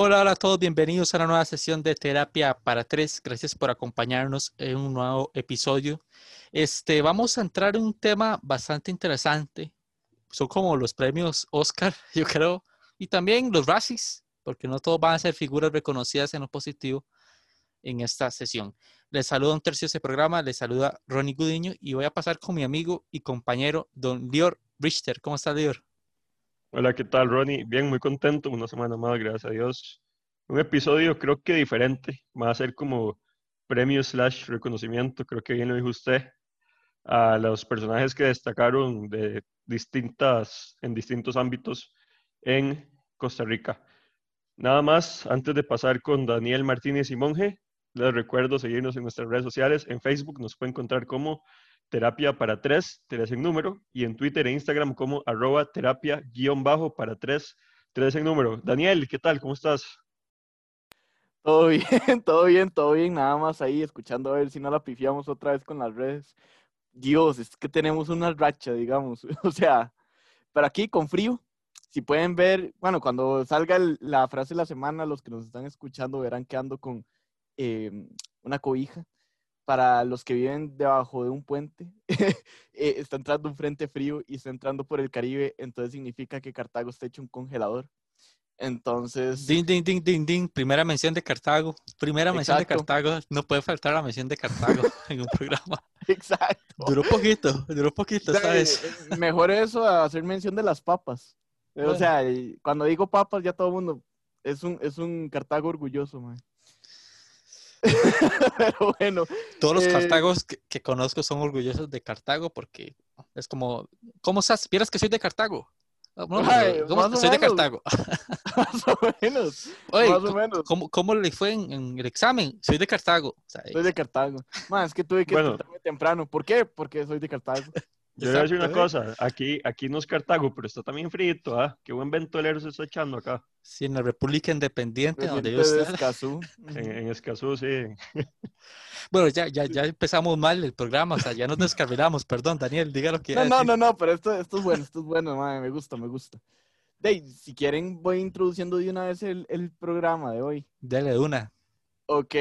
Hola, hola a todos, bienvenidos a una nueva sesión de terapia para tres. Gracias por acompañarnos en un nuevo episodio. Este, vamos a entrar en un tema bastante interesante. Son como los premios Oscar, yo creo, y también los Razzies, porque no todos van a ser figuras reconocidas en lo positivo en esta sesión. Les saluda un tercio de este programa, les saluda Ronnie Gudiño y voy a pasar con mi amigo y compañero Don Lior Richter. ¿Cómo está, Lior? Hola, ¿qué tal, Ronnie? Bien, muy contento, una semana más, gracias a Dios. Un episodio creo que diferente, va a ser como premio slash reconocimiento, creo que bien lo dijo usted, a los personajes que destacaron de distintas, en distintos ámbitos en Costa Rica. Nada más, antes de pasar con Daniel Martínez y Monje, les recuerdo seguirnos en nuestras redes sociales. En Facebook nos puede encontrar como terapia para tres, tres en número, y en Twitter e Instagram como arroba terapia guion bajo para tres, tres en número. Daniel, ¿qué tal? ¿Cómo estás? Todo bien, todo bien, todo bien, nada más ahí escuchando a ver si no la pifiamos otra vez con las redes. Dios, es que tenemos una racha, digamos, o sea, pero aquí con frío, si pueden ver, bueno, cuando salga la frase de la semana, los que nos están escuchando verán que ando con em, una cobija para los que viven debajo de un puente, eh, está entrando un frente frío y está entrando por el Caribe, entonces significa que Cartago está hecho un congelador. Entonces. Ding, ding, ding, ding, ding. Primera mención de Cartago. Primera mención de Cartago. No puede faltar la mención de Cartago en un programa. Exacto. Duró poquito, duró poquito, ¿sabes? Mejor eso a hacer mención de las papas. O sea, cuando digo papas, ya todo el mundo. Es un, es un Cartago orgulloso, man. Pero bueno. Todos los eh, cartagos que, conozco son orgullosos de Cartago porque es como, ¿cómo estás? ¿Vieras que soy de Cartago? Ah, ¿Cómo, soy de Cartago. más o menos. más o menos. ¿cómo, le fue en, el examen? Soy de Cartago. soy de Cartago. Más, es que tuve que bueno. temprano. ¿Por qué? Porque soy de Cartago. Yo voy a decir una cosa, aquí, aquí no es Cartago, pero está también frito, ¿ah? Qué buen ventolero se está echando acá. Sí, en la República Independiente, donde yo estoy. Escazú. En, en, Escazú, sí. Bueno, ya, ya, ya empezamos mal el programa, o sea, ya nos descarrilamos, perdón, Daniel, diga lo que No, no, no, no, pero esto, esto es bueno, esto es bueno, me gusta, me gusta. Dey, si quieren, voy introduciendo de una vez el, el programa de hoy. Dale de una. Ok.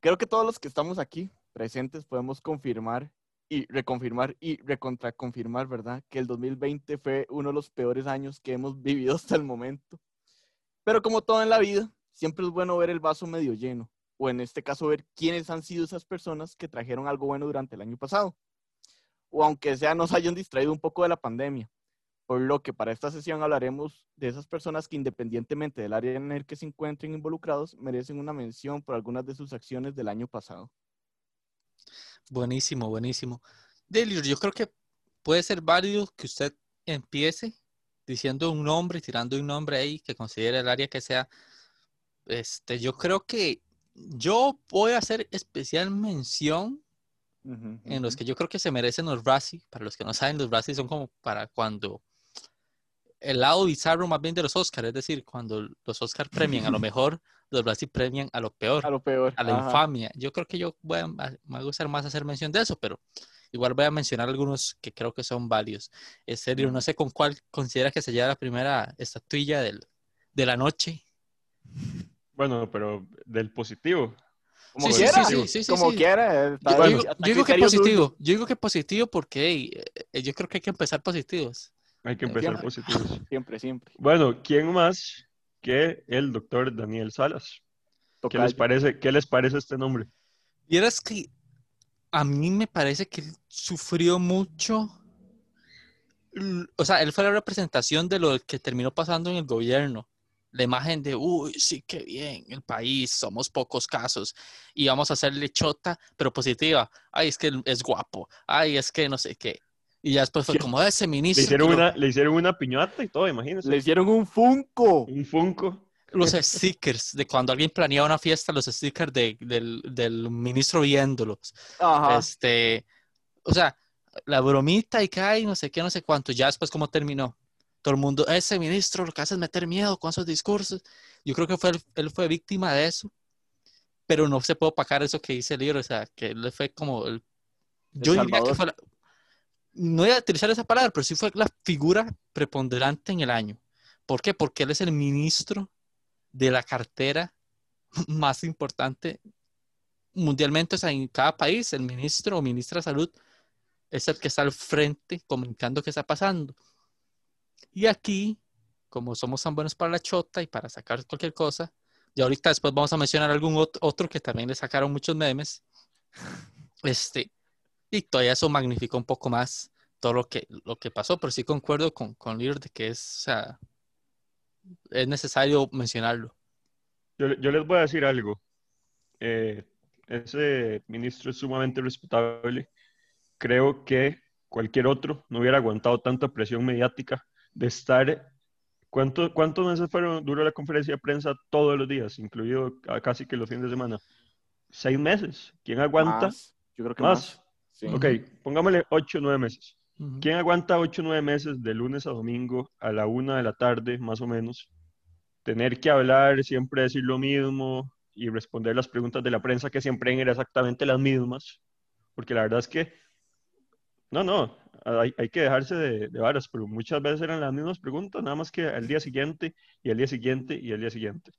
Creo que todos los que estamos aquí presentes podemos confirmar y reconfirmar y recontraconfirmar, ¿verdad? Que el 2020 fue uno de los peores años que hemos vivido hasta el momento. Pero como todo en la vida, siempre es bueno ver el vaso medio lleno, o en este caso ver quiénes han sido esas personas que trajeron algo bueno durante el año pasado, o aunque sea nos hayan distraído un poco de la pandemia. Por lo que para esta sesión hablaremos de esas personas que independientemente del área en el que se encuentren involucrados, merecen una mención por algunas de sus acciones del año pasado. Buenísimo, buenísimo. Delio, yo creo que puede ser válido que usted empiece diciendo un nombre, tirando un nombre ahí que considere el área que sea. Este, yo creo que yo voy a hacer especial mención en los que yo creo que se merecen los Razzie. Para los que no saben, los Razzie son como para cuando el lado bizarro más bien de los Oscars, es decir, cuando los Oscars premian a lo mejor, los Razzie premian a lo peor. A lo peor. A la infamia. Yo creo que yo voy a, me va a gustar más hacer mención de eso, pero igual voy a mencionar algunos que creo que son válidos. En serio, no sé con cuál considera que se lleva la primera estatuilla del, de la noche. Bueno, pero del positivo. Como sí, quiera, sí, sí, como quiera. Yo, digo, que positivo. Yo digo que positivo porque eh, yo creo que hay que empezar positivos. Hay que empezar positivos. Siempre, siempre. Bueno, ¿quién más que el doctor Daniel Salas? ¿Qué les, parece, ¿Qué les parece este nombre? Y es que a mí me parece que él sufrió mucho. O sea, él fue la representación de lo que terminó pasando en el gobierno. La imagen de, uy, sí, qué bien, el país, somos pocos casos y vamos a hacerle chota, pero positiva. Ay, es que es guapo. Ay, es que no sé qué. Y ya después fue como ah, ese ministro. Le hicieron, una, le hicieron una piñata y todo, imagínense. Le hicieron un Funko. Un Funko. Los stickers de cuando alguien planeaba una fiesta, los stickers de, del, del, ministro viéndolos. Ajá. Este, o sea, la bromita y cae, no sé qué, no sé cuánto. Ya después, ¿cómo terminó? Todo el mundo, ese ministro lo que hace es meter miedo con esos discursos. Yo creo que fue, él fue víctima de eso, pero no se puede opacar eso que dice el libro, o sea, que él fue como el, yo diría que fue la, no voy a utilizar esa palabra, pero sí fue la figura preponderante en el año. ¿Por qué? Porque él es el ministro de la cartera más importante mundialmente, o sea, en cada país, el ministro o ministra de salud es el que está al frente comunicando qué está pasando. Y aquí, como somos tan buenos para la chota y para sacar cualquier cosa, y ahorita después vamos a mencionar algún otro que también le sacaron muchos memes, este, y todavía eso magnificó un poco más todo lo que, lo que pasó, pero sí concuerdo con, con de que es, o sea, es necesario mencionarlo. Yo, yo les voy a decir algo. Eh, ese ministro es sumamente respetable. Creo que cualquier otro no hubiera aguantado tanta presión mediática de estar. ¿Cuánto, ¿Cuántos meses fueron, duró la conferencia de prensa todos los días, incluido casi que los fines de semana? Seis meses. ¿Quién aguanta? Yo creo que más. Ok, pongámosle ocho o nueve meses. ¿Quién aguanta ocho o nueve meses de lunes a domingo a la una de la tarde, más o menos? Tener que hablar, siempre decir lo mismo, y responder las preguntas de la prensa que siempre eran exactamente las mismas, porque la verdad es que, no, no, hay, hay que dejarse de, de, varas, pero muchas veces eran las mismas preguntas, nada más que al día siguiente y al día siguiente y al día siguiente.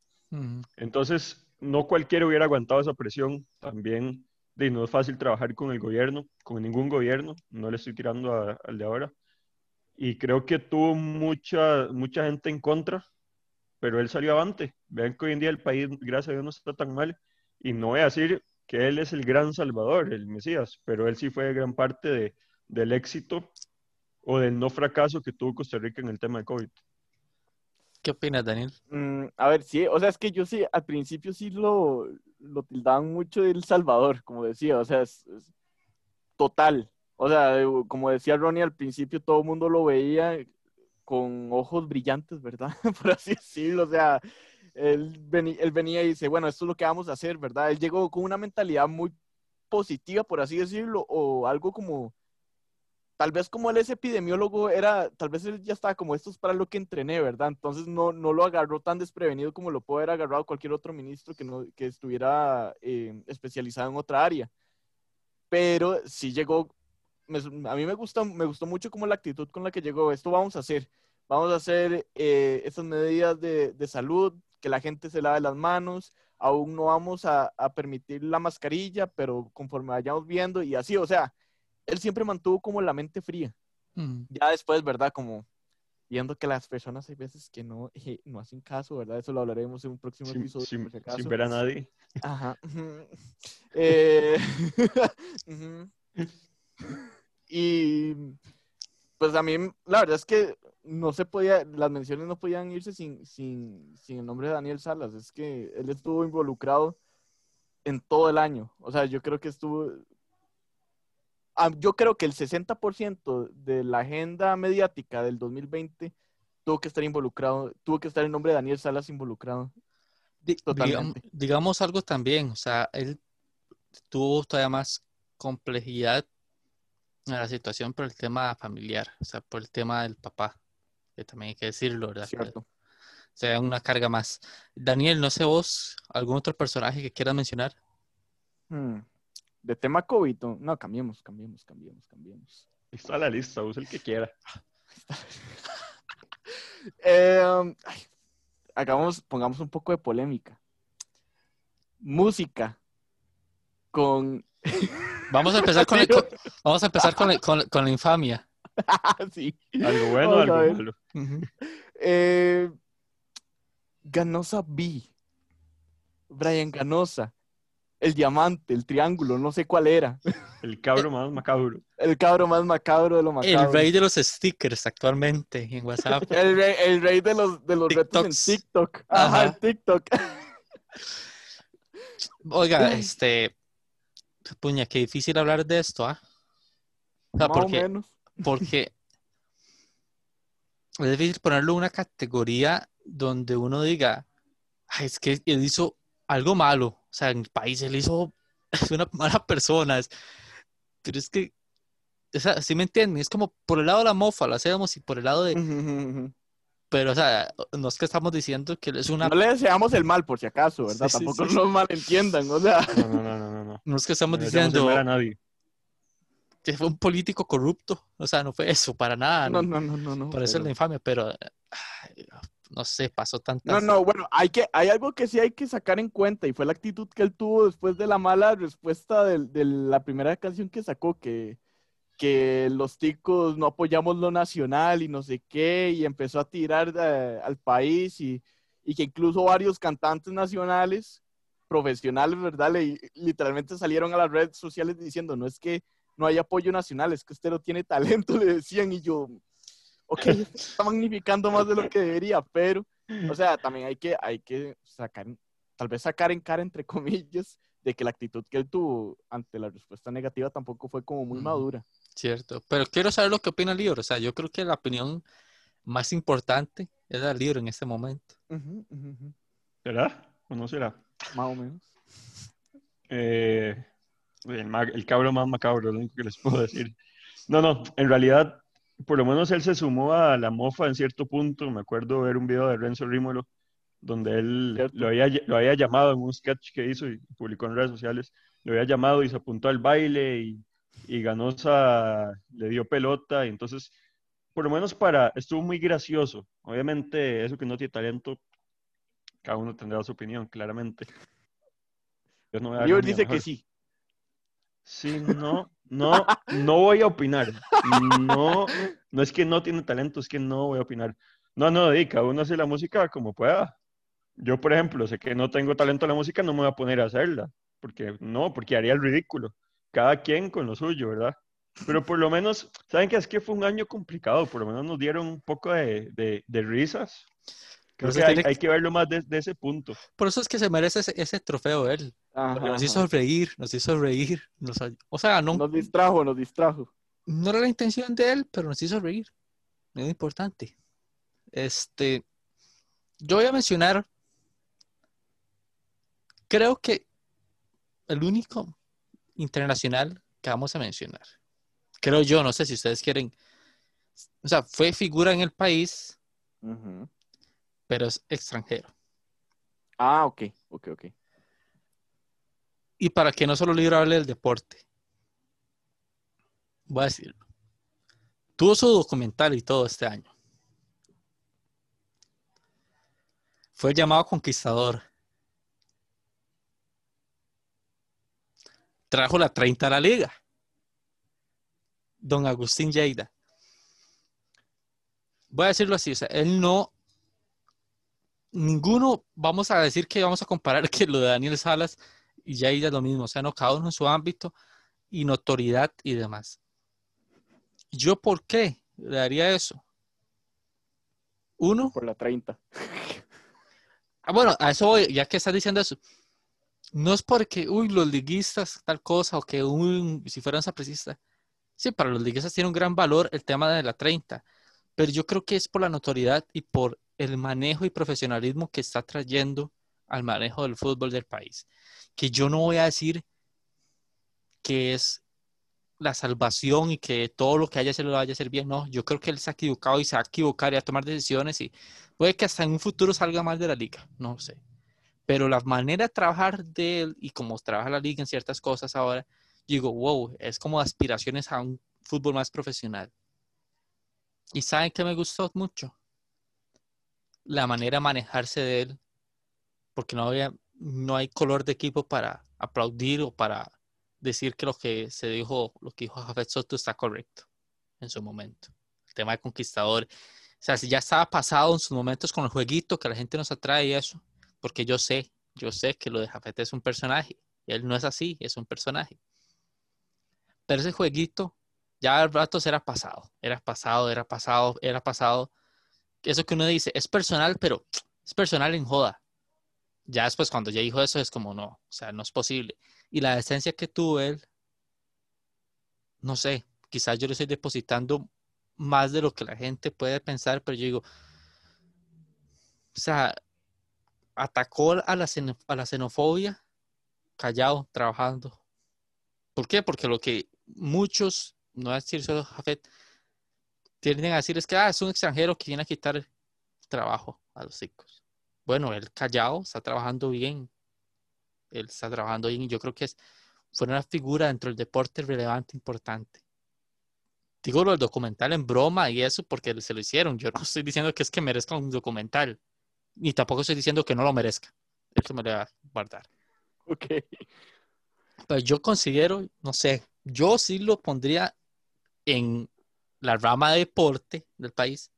Entonces, no cualquiera hubiera aguantado esa presión, también de, no es fácil trabajar con el gobierno, con ningún gobierno, no le estoy tirando al de ahora, y creo que tuvo mucha, mucha gente en contra, pero él salió avante. Vean que hoy en día el país, gracias a Dios, no está tan mal. Y no voy a decir que él es el gran salvador, el Mesías, pero él sí fue gran parte de, del éxito o del no fracaso que tuvo Costa Rica en el tema de COVID. ¿Qué opinas, Daniel? Mm, a ver, sí, o sea, es que yo sí, al principio sí lo, lo tildaban mucho del Salvador, como decía, o sea, es, total. O sea, como decía Ronnie al principio, todo el mundo lo veía con ojos brillantes, ¿verdad? Por así decirlo, o sea, él, él venía y dice, bueno, esto es lo que vamos a hacer, ¿verdad? Él llegó con una mentalidad muy positiva, por así decirlo, o algo como, tal vez como él es epidemiólogo, era, tal vez él ya estaba como, esto es para lo que entrené, ¿verdad? Entonces no, no lo agarró tan desprevenido como lo puede haber agarrado cualquier otro ministro que, no, que estuviera eh, especializado en otra área. Pero sí llegó a mí me, gusta, me gustó mucho como la actitud con la que llegó. Esto vamos a hacer. Vamos a hacer eh, estas medidas de, de, salud, que la gente se lave las manos. Aún no vamos a, a, permitir la mascarilla, pero conforme vayamos viendo y así, o sea, él siempre mantuvo como la mente fría. Mm. Ya después, ¿verdad? Como viendo que las personas hay veces que no, eh, no hacen caso, ¿verdad? Eso lo hablaremos en un próximo episodio. Sin, sin, ver a nadie. Ajá. eh, y pues a mí, la verdad es que no se podía, las menciones no podían irse sin, sin, sin el nombre de Daniel Salas. Es que él estuvo involucrado en todo el año. O sea, yo creo que estuvo, yo creo que el 60% de la agenda mediática del 2020 tuvo que estar involucrado, tuvo que estar el nombre de Daniel Salas involucrado. Digamos, digamos algo también, o sea, él tuvo todavía más complejidad la situación por el tema familiar, o sea, por el tema del papá, que también hay que decirlo, ¿verdad? Cierto. O sea, una carga más. Daniel, no sé vos, algún otro personaje que quieras mencionar. Hmm. De tema COVID, no, cambiemos, cambiemos, cambiemos, cambiemos. Está la lista, usa el que quiera. eh, hagamos, pongamos un poco de polémica. Música con Vamos a empezar con, vamos a empezar con, con, la infamia. sí. Algo bueno, algo malo. eh, Ganosa B. Brian Ganosa. El diamante, el triángulo, no sé cuál era. El cabro más macabro. El cabro más macabro de lo macabro. El rey de los stickers actualmente en WhatsApp. el, rey, el rey de los, de los retos en TikTok. Ajá, TikTok. Oiga, este, puña, qué difícil hablar de esto, ¿ah? porque, porque es difícil ponerlo en una categoría donde uno diga, es que él hizo algo malo, o sea, en el país él hizo, es una mala persona, pero es que, o sea, ¿sí me entienden? Es como por el lado de la mofa lo hacemos y por el lado de... Pero, o sea, no es que estamos diciendo que es una... No le deseamos el mal, por si acaso, ¿verdad? Tampoco nos malentiendan, o sea... No, no, no, no, no. No es que estamos diciendo... Que fue un político corrupto. O sea, no fue eso, para nada. No, no, no, no. no por eso es la infamia, pero... no sé, pasó tantas... No, no, bueno, hay, que, hay algo que sí hay que sacar en cuenta y fue la actitud que él tuvo después de la mala respuesta de, de la primera canción que sacó, que, que los ticos no apoyamos lo nacional y no sé qué, y empezó a tirar de- al país y, y que incluso varios cantantes nacionales, profesionales, ¿verdad? Le- literalmente salieron a las redes sociales diciendo, no es que no hay apoyo nacional, es que usted no tiene talento, le decían, y yo, ok, está magnificando más de lo que debería, pero, o sea, también hay que, hay que sacar, tal vez sacar en cara, entre comillas, de que la actitud que él tuvo ante la respuesta negativa tampoco fue como muy madura. Cierto, pero quiero saber lo que opina el libro. O sea, yo creo que la opinión más importante es del libro en este momento. Ujú. ¿Será? ¿O no será? Más o menos. Eh, el, el cabro más macabro, lo único que les puedo decir. No, no, en realidad, por lo menos él se sumó a la mofa en cierto punto. Me acuerdo ver un video de Renzo Rímolo donde él lo había, lo había llamado en un sketch que hizo y publicó en redes sociales. Lo había llamado y se apuntó al baile y, y Ganosa le dio pelota. Y entonces, por lo menos para, estuvo muy gracioso. Obviamente, eso que no tiene talento, cada uno tendrá su opinión, claramente. Yo no Lior dice que sí. Sí, no, no, no voy a opinar. No, no es que no tiene talento, es que no voy a opinar. No, no, di, cada uno hace la música como pueda. Yo, por ejemplo, sé que no tengo talento en la música, no me voy a poner a hacerla, porque no, porque haría el ridículo. Cada quien con lo suyo, ¿verdad? Pero por lo menos, ¿saben qué? Es que fue un año complicado, por lo menos nos dieron un poco de- de risas. Creo que hay, tiene hay que- verlo más de, de ese punto. Por eso es que se merece ese, ese trofeo él. Porque nos ajá. hizo reír, nos hizo reír. nos o sea, no, Nos distrajo, nos distrajo. no era la intención de él, pero nos hizo reír. Es importante. Este, yo voy a mencionar, creo que el único internacional que vamos a mencionar, creo yo, no sé si ustedes quieren, o sea, fue figura en el país, Ujú. Pero es extranjero. Ah, ok, ok, ok. Y para que no solo libro hable del deporte, voy a decirlo. Tuvo su documental y todo este año. Fue llamado Conquistador. Trajo la 30 a la liga. Don Agustín Lleida. Voy a decirlo así, o sea, él no, ninguno, vamos a decir que vamos a comparar que lo de Daniel Salas y Lleida es lo mismo, o sea, no, cada uno en su ámbito y notoriedad y demás. ¿Yo por qué le daría eso? Uno, Por la 30. Ah, bueno, a eso voy, ya que estás diciendo eso. No es porque, uy, los liguistas, tal cosa, o que un, si fueran sapricistas. Sí, para los liguistas tiene un gran valor el tema de la 30, pero yo creo que es por la notoriedad y por el manejo y profesionalismo que está trayendo al manejo del fútbol del país. Que yo no voy a decir que es la salvación y que todo lo que haya se lo vaya a hacer bien, no, yo creo que él se ha equivocado y se va a equivocar y a tomar decisiones y puede que hasta en un futuro salga mal de la liga, no sé. Pero la manera de trabajar de él y como trabaja la liga en ciertas cosas ahora, digo, wow, es como aspiraciones a un fútbol más profesional. ¿Y saben que me gustó mucho? La manera de manejarse de él, porque no, había, no hay color de equipo para aplaudir o para decir que lo que se dijo, lo que dijo Jafet Soto está correcto en su momento. El tema de conquistador. O sea, si ya estaba pasado en sus momentos con el jueguito, que la gente nos atrae y eso, porque yo sé, yo sé que lo de Jafet es un personaje. Él no es así, es un personaje. Pero ese jueguito, ya al rato era pasado, era pasado, era pasado, era pasado. Eso que uno dice, es personal, pero es personal en joda. Ya después, cuando ya dijo eso, es como no, o sea, no es posible. Y la decencia que tuvo él, no sé, quizás yo le estoy depositando más de lo que la gente puede pensar, pero yo digo, o sea, atacó a la, a la xenofobia callado, trabajando. ¿Por qué? Porque lo que muchos, no voy decir solo Jafet, tienden a decir es que ah, es un extranjero que viene a quitar trabajo a los chicos. Bueno, él callado está trabajando bien. Él está trabajando bien y yo creo que es, fue una figura dentro del deporte relevante, importante. digo lo del documental en broma y eso porque se lo hicieron. Yo no estoy diciendo que es que merezca un documental, ni tampoco estoy diciendo que no lo merezca. Eso me lo voy a guardar. Ok. Pero yo considero, no sé, yo sí lo pondría en la rama de deporte del país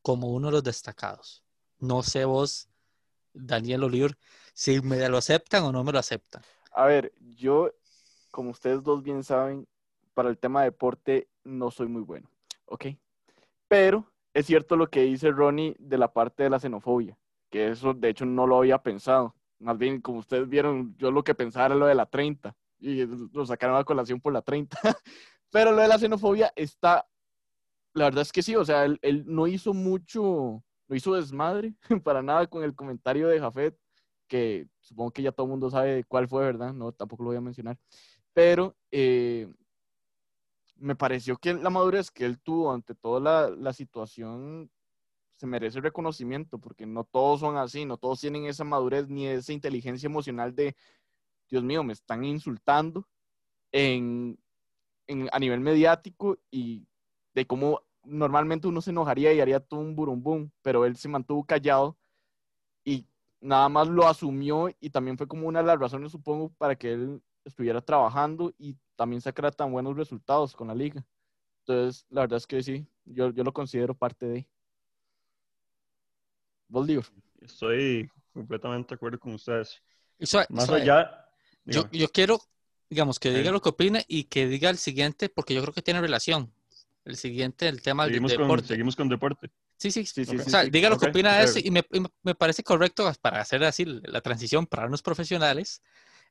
como uno de los destacados. No sé vos, Daniel Oliver, si me lo aceptan o no me lo aceptan. A ver, yo, como ustedes dos bien saben, para el tema de deporte no soy muy bueno, ¿ok? Pero es cierto lo que dice Ronnie de la parte de la xenofobia, que eso de hecho no lo había pensado. Más bien, como ustedes vieron, yo lo que pensaba era lo de la 30 y lo sacaron a colación por la 30. Pero lo de la xenofobia está, la verdad es que sí, o sea, él, no hizo mucho, no hizo desmadre para nada con el comentario de Jafet, que supongo que ya todo el mundo sabe cuál fue, ¿verdad? No, tampoco lo voy a mencionar. Pero eh, me pareció que la madurez que él tuvo ante toda la, situación se merece reconocimiento, porque no todos son así, no todos tienen esa madurez ni esa inteligencia emocional de, Dios mío, me están insultando en, a nivel mediático y de cómo normalmente uno se enojaría y haría todo un burumbum, pero él se mantuvo callado y nada más lo asumió y también fue como una de las razones, supongo, para que él estuviera trabajando y también sacara tan buenos resultados con la liga. Entonces, la verdad es que sí, yo, yo lo considero parte de. Bolívar. Estoy completamente de acuerdo con ustedes. Eso, Más eso- allá, yo, yo quiero, digamos, que diga lo que opine y que diga el siguiente, porque yo creo que tiene relación. El siguiente, el tema del seguimos, con, deporte. seguimos con deporte. Sí, sí, Sí, sí, o sí, sea, sí. diga lo que opina de eso y me, y me- parece correcto para hacer así la transición para unos profesionales,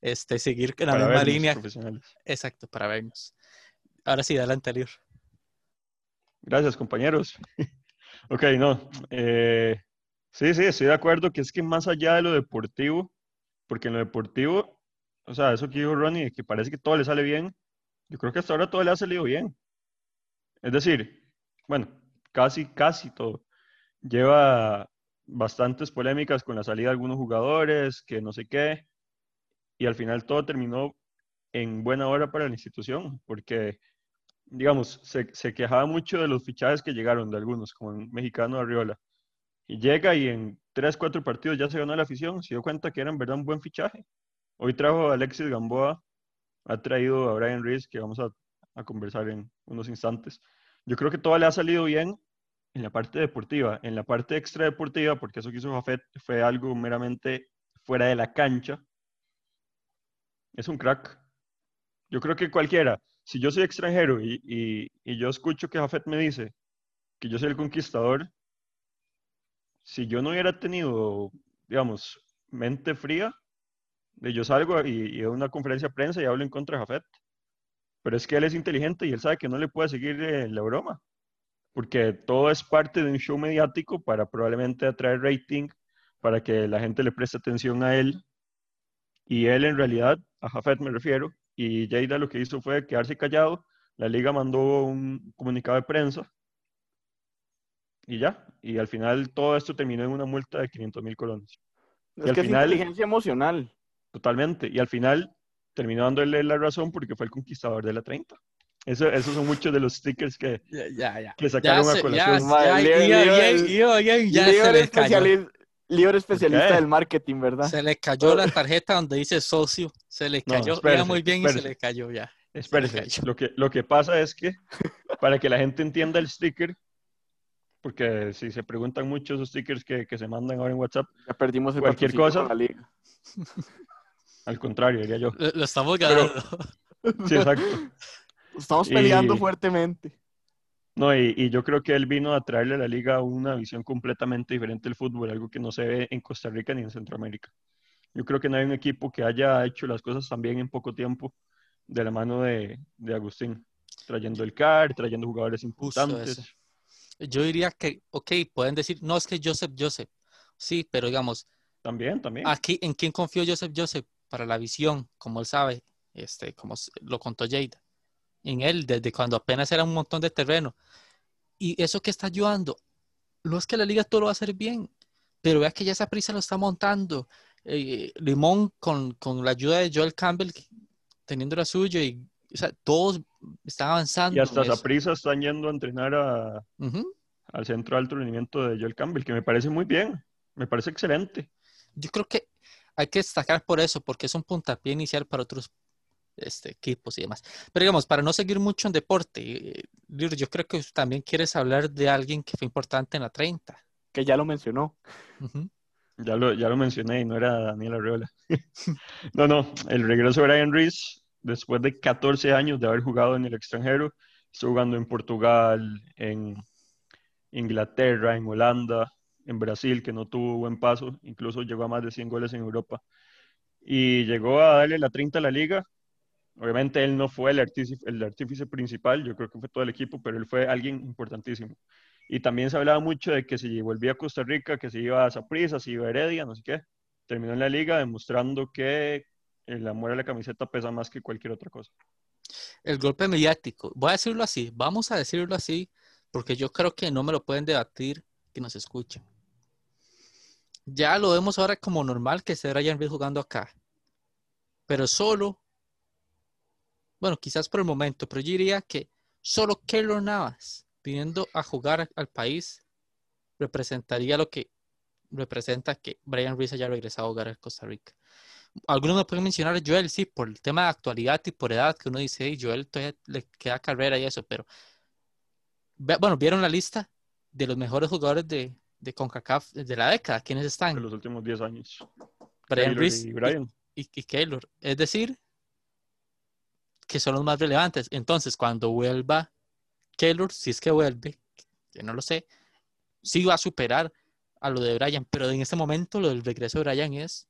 este, seguir en la para misma línea. profesionales. Exacto, para vernos. Ahora sí, adelante, Lior. Gracias, compañeros. ok, no. eh, sí, sí, estoy de acuerdo que es que más allá de lo deportivo, porque en lo deportivo, o sea, eso que dijo Ronnie, que parece que todo le sale bien, yo creo que hasta ahora todo le ha salido bien. Es decir, bueno, casi, casi todo. Lleva bastantes polémicas con la salida de algunos jugadores, que no sé qué, y al final todo terminó en buena hora para la institución, porque digamos, se, se quejaba mucho de los fichajes que llegaron de algunos, como el mexicano Arriola. Y llega y en tres, cuatro partidos ya se ganó la afición, se dio cuenta que era en verdad un buen fichaje. Hoy trajo a Alexis Gamboa, ha traído a Brian Reese, que vamos a, a conversar en unos instantes. Yo creo que todo le ha salido bien en la parte deportiva, en la parte extradeportiva, porque eso que hizo Jafet fue algo meramente fuera de la cancha. Es un crack. Yo creo que cualquiera, si yo soy extranjero y, y, y yo escucho que Jafet me dice que yo soy el conquistador, si yo no hubiera tenido, digamos, mente fría, yo salgo y, y doy una conferencia de prensa y hablo en contra de Jafet. Pero es que él es inteligente y él sabe que no le puede seguir eh, la broma, porque todo es parte de un show mediático para probablemente atraer rating, para que la gente le preste atención a él. Y él en realidad, a Jafet me refiero, y Lleida lo que hizo fue quedarse callado. La liga mandó un comunicado de prensa y ya. Y al final todo esto terminó en una multa de 500 mil colones. Es al que final- es inteligencia emocional. Totalmente. Y al final terminó dándole la razón porque fue el conquistador de la 30. Eso, esos son muchos de los stickers que, Ya, ya, que sacaron Ya a se- colación. ya, Libre, especialista del marketing, ¿verdad? Se le cayó la tarjeta donde dice socio. Se le No, cayó. espérese, Iba muy bien y se le cayó ya. Espérese, cayó. lo que, lo que pasa es que para que la gente entienda el sticker, porque si se preguntan mucho esos stickers que, que se mandan ahora en WhatsApp, Ya perdimos el Cualquier cosa. con la liga. al contrario, diría yo. Lo, lo estamos Pero- ganando. Sí, exacto. Estamos peleando Y- fuertemente. No, y, y yo creo que él vino a traerle a la liga una visión completamente diferente del fútbol, algo que no se ve en Costa Rica ni en Centroamérica. Yo creo que no hay un equipo que haya hecho las cosas tan bien en poco tiempo de la mano de, de Agustín, trayendo el CAR, trayendo jugadores importantes. Yo diría que, ok, pueden decir, no, es que Joseph, Joseph. Sí, pero digamos, También, también. aquí, ¿en quién confió Joseph, Joseph? Para la visión, como él sabe, este, como lo contó Jada. En él, desde cuando apenas era un montón de terreno. Y eso que está ayudando, no es que la liga todo lo va a hacer bien, pero vea que ya esa prisa lo está montando. Eh, Limón con, con la ayuda de Joel Campbell teniendo la suya y o sea, todos están avanzando. Y hasta en eso. Saprissa están yendo a entrenar a- al centro de alto rendimiento de Joel Campbell, que me parece muy bien, me parece excelente. Yo creo que hay que destacar por eso, porque es un puntapié inicial para otros este, equipos y demás. Pero digamos, para no seguir mucho en deporte, yo creo que también quieres hablar de alguien que fue importante en la 30. Que ya lo mencionó. Ya lo, ya lo mencioné y no era Daniel Arreola. No, no, el regreso de Brian Reese, después de 14 años de haber jugado en el extranjero, estuvo jugando en Portugal, en Inglaterra, en Holanda, en Brasil, que no tuvo buen paso, incluso llegó a más de 100 goles en Europa. Y llegó a darle la 30 a la liga. Obviamente él no fue el artífice, el artífice principal, yo creo que fue todo el equipo, pero él fue alguien importantísimo. Y también se hablaba mucho de que si volvía a Costa Rica, que se iba a Saprissa, si iba a Heredia, no sé qué. Terminó en la liga demostrando que el amor a la camiseta pesa más que cualquier otra cosa. El golpe mediático, voy a decirlo así, vamos a decirlo así, porque yo creo que no me lo pueden debatir que nos escuchen. Ya lo vemos ahora como normal que esté Ryan Reed jugando acá, pero solo, bueno, quizás por el momento, pero yo diría que solo Keylor Navas viniendo a jugar al país representaría lo que representa que Brian Reese haya regresado a jugar a Costa Rica. Algunos me pueden mencionar a Joel, sí, por el tema de actualidad y por edad, que uno dice, hey, Joel todavía le queda carrera y eso, pero bueno, vieron la lista de los mejores jugadores de, de CONCACAF de la década, ¿quiénes En están? los últimos 10 años. Brian Reese y y, Brian. y, y Keylor. Es decir, que son los más relevantes. Entonces, cuando vuelva Keylor, si es que vuelve, que no lo sé, sí va a superar a lo de Brian, pero en este momento lo del regreso de Brian es,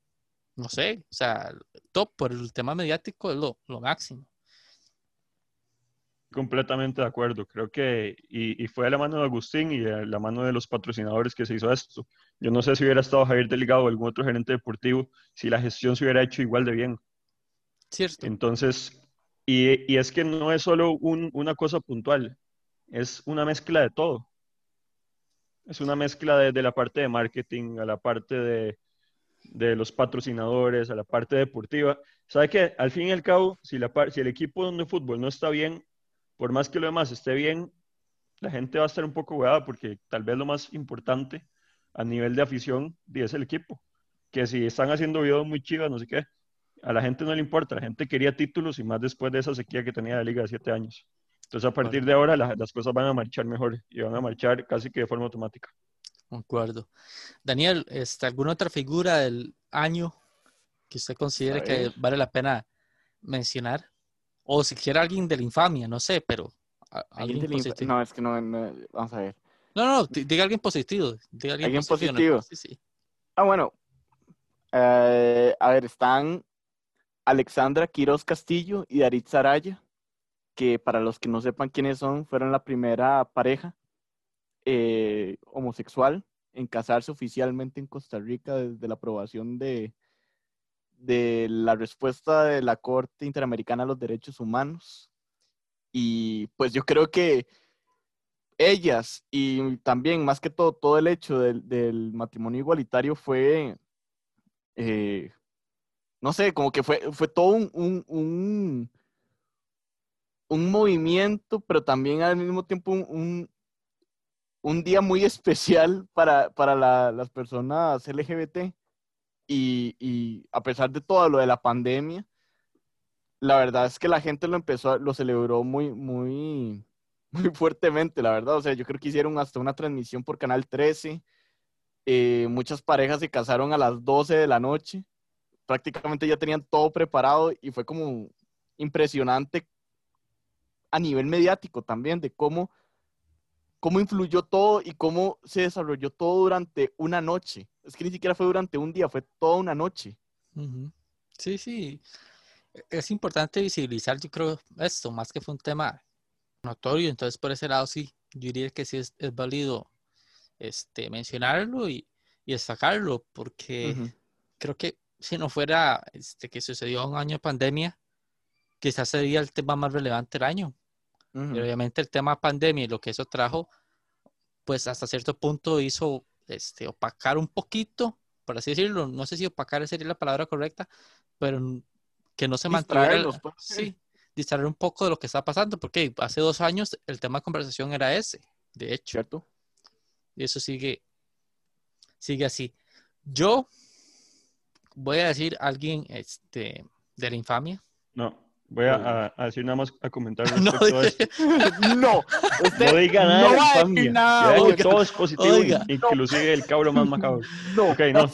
no sé, o sea, top por el tema mediático es lo, lo máximo. Completamente de acuerdo. Creo que, y, y fue de la mano de Agustín y de la mano de los patrocinadores que se hizo esto. Yo no sé si hubiera estado Javier Delegado o algún otro gerente deportivo, si la gestión se hubiera hecho igual de bien. ¿Cierto? Entonces, y, y es que no es solo un- una cosa puntual, es una mezcla de todo. Es una mezcla de, de la parte de marketing a la parte de, de los patrocinadores, a la parte deportiva. ¿Sabe qué? Al fin y al cabo, si, la, si el equipo de fútbol no está bien, por más que lo demás esté bien, la gente va a estar un poco hueada porque tal vez lo más importante a nivel de afición es el equipo. Que si están haciendo videos muy chivas, no sé qué, a la gente no le importa, la gente quería títulos y más después de esa sequía que tenía la liga de siete años. Entonces a partir de ahora la- las cosas van a marchar mejor y van a marchar casi que de forma automática. Concuerdo. Daniel, este, ¿alguna otra figura del año que usted considere que vale la pena mencionar? O si quiere alguien de la infamia, no sé, pero Alguien inf- positivo. No, es que no, no, vamos a ver. No, no, di- diga alguien positivo. Diga alguien, Alguien positivo. ¿no? positivo. Sí, sí. Ah, bueno. Eh, a ver, están Alexandra Quiroz Castillo y Darit Saraya, que para los que no sepan quiénes son, fueron la primera pareja eh, homosexual en casarse oficialmente en Costa Rica desde la aprobación de, de la respuesta de la Corte Interamericana a los Derechos Humanos. Y pues yo creo que ellas y también más que todo todo el hecho del, del matrimonio igualitario fue eh, no sé como que fue fue todo un, un, un, movimiento pero también al mismo tiempo un, un, un día muy especial para, para la- las personas LGBT y, a pesar de todo lo de la pandemia la verdad es que la gente lo empezó lo celebró muy muy muy fuertemente, la verdad. O sea, yo creo que hicieron hasta una transmisión por Canal 13. Eh, muchas parejas se casaron a las 12 de la noche. Prácticamente ya tenían todo preparado y fue como impresionante a nivel mediático también de cómo, cómo influyó todo y cómo se desarrolló todo durante una noche. Es que ni siquiera fue durante un día, fue toda una noche. Sí, sí. E- Es importante visibilizar, yo creo, esto, más que fue un tema notorio. Entonces, por ese lado, sí, yo diría que sí es, es válido este, mencionarlo y, y destacarlo, porque creo que si no fuera este, que sucedió un año de pandemia, quizás sería el tema más relevante del año. Ujú. Y obviamente el tema pandemia y lo que eso trajo, pues hasta cierto punto hizo este, opacar un poquito, por así decirlo. No sé si opacar sería la palabra correcta, pero que no se mantuviera, pues. sí, distraer un poco de lo que está pasando, porque hace dos años el tema de conversación era ese, de hecho. ¿Cierto? Y eso sigue, sigue así. Yo voy a decir a alguien este, de la infamia. No, voy a, a decir nada más a comentar No, respecto a esto. no, usted No diga nada no de va a decir nada, ve que oiga, todo es positivo, oiga. inclusive el cabro más macabro. no. Ok, no.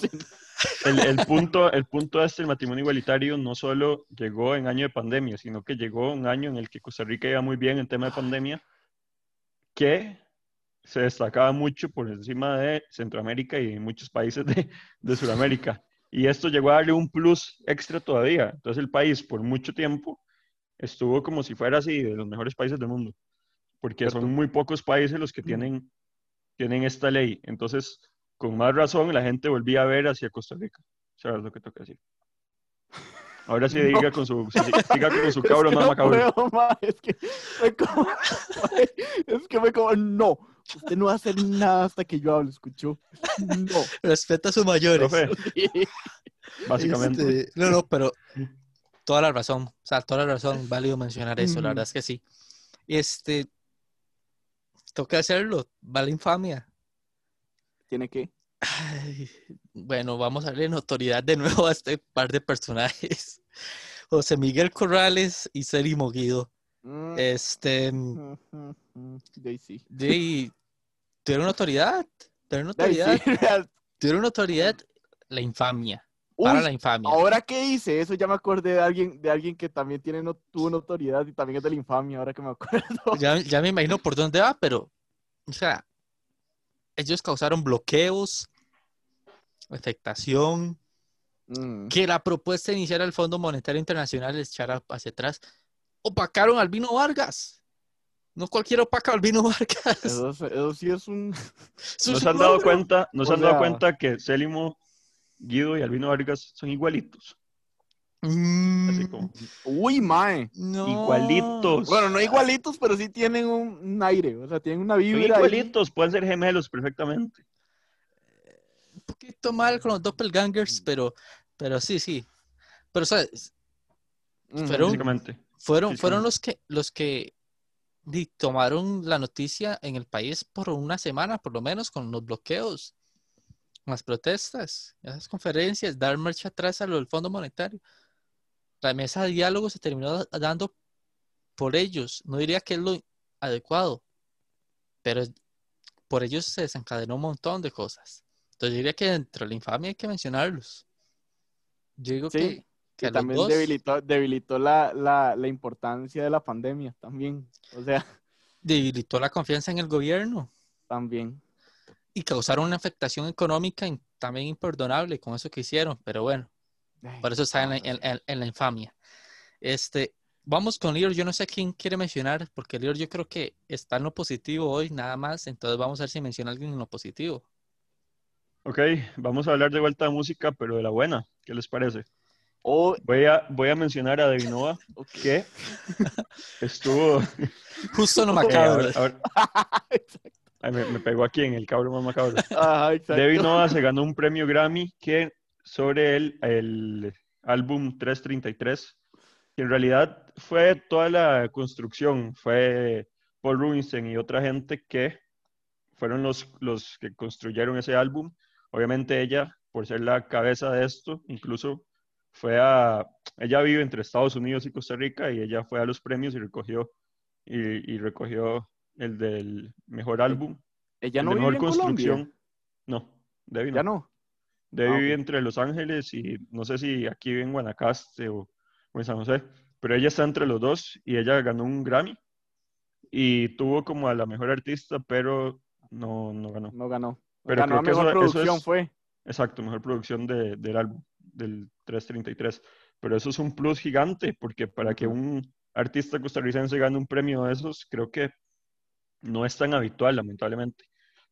El, el punto, el punto este el matrimonio igualitario no solo llegó en año de pandemia, sino que llegó un año en el que Costa Rica iba muy bien en tema de pandemia, que se destacaba mucho por encima de Centroamérica y muchos países de, de Sudamérica. Y esto llegó a darle un plus extra todavía. Entonces el país por mucho tiempo estuvo como si fuera así de los mejores países del mundo, porque son muy pocos países los que tienen, tienen esta ley. Entonces, con más razón, la gente volvía a ver hacia Costa Rica. ¿Sabes lo que toca decir? Ahora sí, No. diga con su, siga con su es que más no macabro. puedo, ma, es que como, es que fue como, no, usted no va a hacer nada hasta que yo hable, ¿escuchó? No. Respeta a sus mayores. Profe, básicamente. Este, no, no, pero toda la razón, o sea, toda la razón, válido mencionar eso, la verdad es que sí. Este, toca hacerlo, vale infamia. ¿Tiene que? Ay, bueno, vamos a darle notoriedad de nuevo a este par de personajes. José Miguel Corrales y Seri Moguido. Mm, Este, mm, mm, mm, De ahí sí, notoriedad, real. tuvieron notoriedad, la infamia, para Uy, la infamia. ahora que hice eso, ya me acordé de alguien, de alguien que también tiene no, tuvo notoriedad y también es de la infamia, ahora que me acuerdo. Ya, ya me imagino por dónde va, pero, o sea, ellos causaron bloqueos, afectación, que la propuesta inicial del Fondo Monetario Internacional les echara hacia atrás. Opacaron al Vino Vargas. No cualquiera opaca al Vino Vargas. Eso, es- eso sí es un... Eso ¿No es se han un dado cuenta, no se O han dado cuenta que Célimo, Guido y Albino Vargas son igualitos? Mm, Así como, Uy, mae. no. igualitos. Bueno, no igualitos, pero sí tienen un, un aire, o sea, tienen una Son vibra. ahí. igualitos, pueden ser gemelos perfectamente. Un poquito mal con los doppelgangers, pero, pero sí, sí. Pero, ¿sabes? Pero- Físicamente. Fueron, Sí, fueron sí. los que, los que tomaron la noticia en el país por una semana, por lo menos, con los bloqueos, las protestas, esas conferencias, dar marcha atrás a lo del Fondo Monetario. La mesa de diálogo se terminó da- dando por ellos. No diría que es lo adecuado, pero por ellos se desencadenó un montón de cosas. Entonces yo diría que dentro de la infamia hay que mencionarlos. Yo digo Sí, que, que también dos- debilitó, debilitó la, la, la importancia de la pandemia, también. O sea, debilitó la confianza en el gobierno también. y causaron una afectación económica in- también imperdonable con eso que hicieron, pero bueno, Ay, por eso está en la, en- en- en la infamia. Este, vamos con Lior, yo no sé quién quiere mencionar, porque Lior yo creo que está en lo positivo hoy, nada más, entonces vamos a ver si menciona alguien en lo positivo. Ok, vamos a hablar de vuelta de música, pero de la buena. ¿Qué les parece? Oh, Voy a, voy a mencionar a Devinova, ok. que estuvo... Justo no me Ok, acabo ahora- de- ahora- Ay, me, me pegó aquí en el cabro más macabro. Ajá, exacto. Debbie Nova se ganó un premio Grammy que sobre el, el álbum 333, que en realidad fue toda la construcción, fue Paul Rubinstein y otra gente que fueron los, los que construyeron ese álbum. Obviamente ella, por ser la cabeza de esto, incluso fue a, ella vive entre Estados Unidos y Costa Rica y ella fue a los premios y recogió, y, y recogió el del mejor álbum. ¿Ella el no vive mejor en construcción. Colombia? No, Debbie no. Ya no. Debbie Ah, vive entre Los Ángeles y no sé si aquí vive en Guanacaste o, o en San José, pero ella está entre los dos y ella ganó un Grammy y tuvo como a la mejor artista, pero no, no ganó. No ganó. Pero ganó creo que mejor eso- eso producción, es- fue. Exacto, mejor producción de- del álbum, del 333. Pero eso es un plus gigante, porque para que un artista costarricense gane un premio de esos, creo que no es tan habitual, lamentablemente.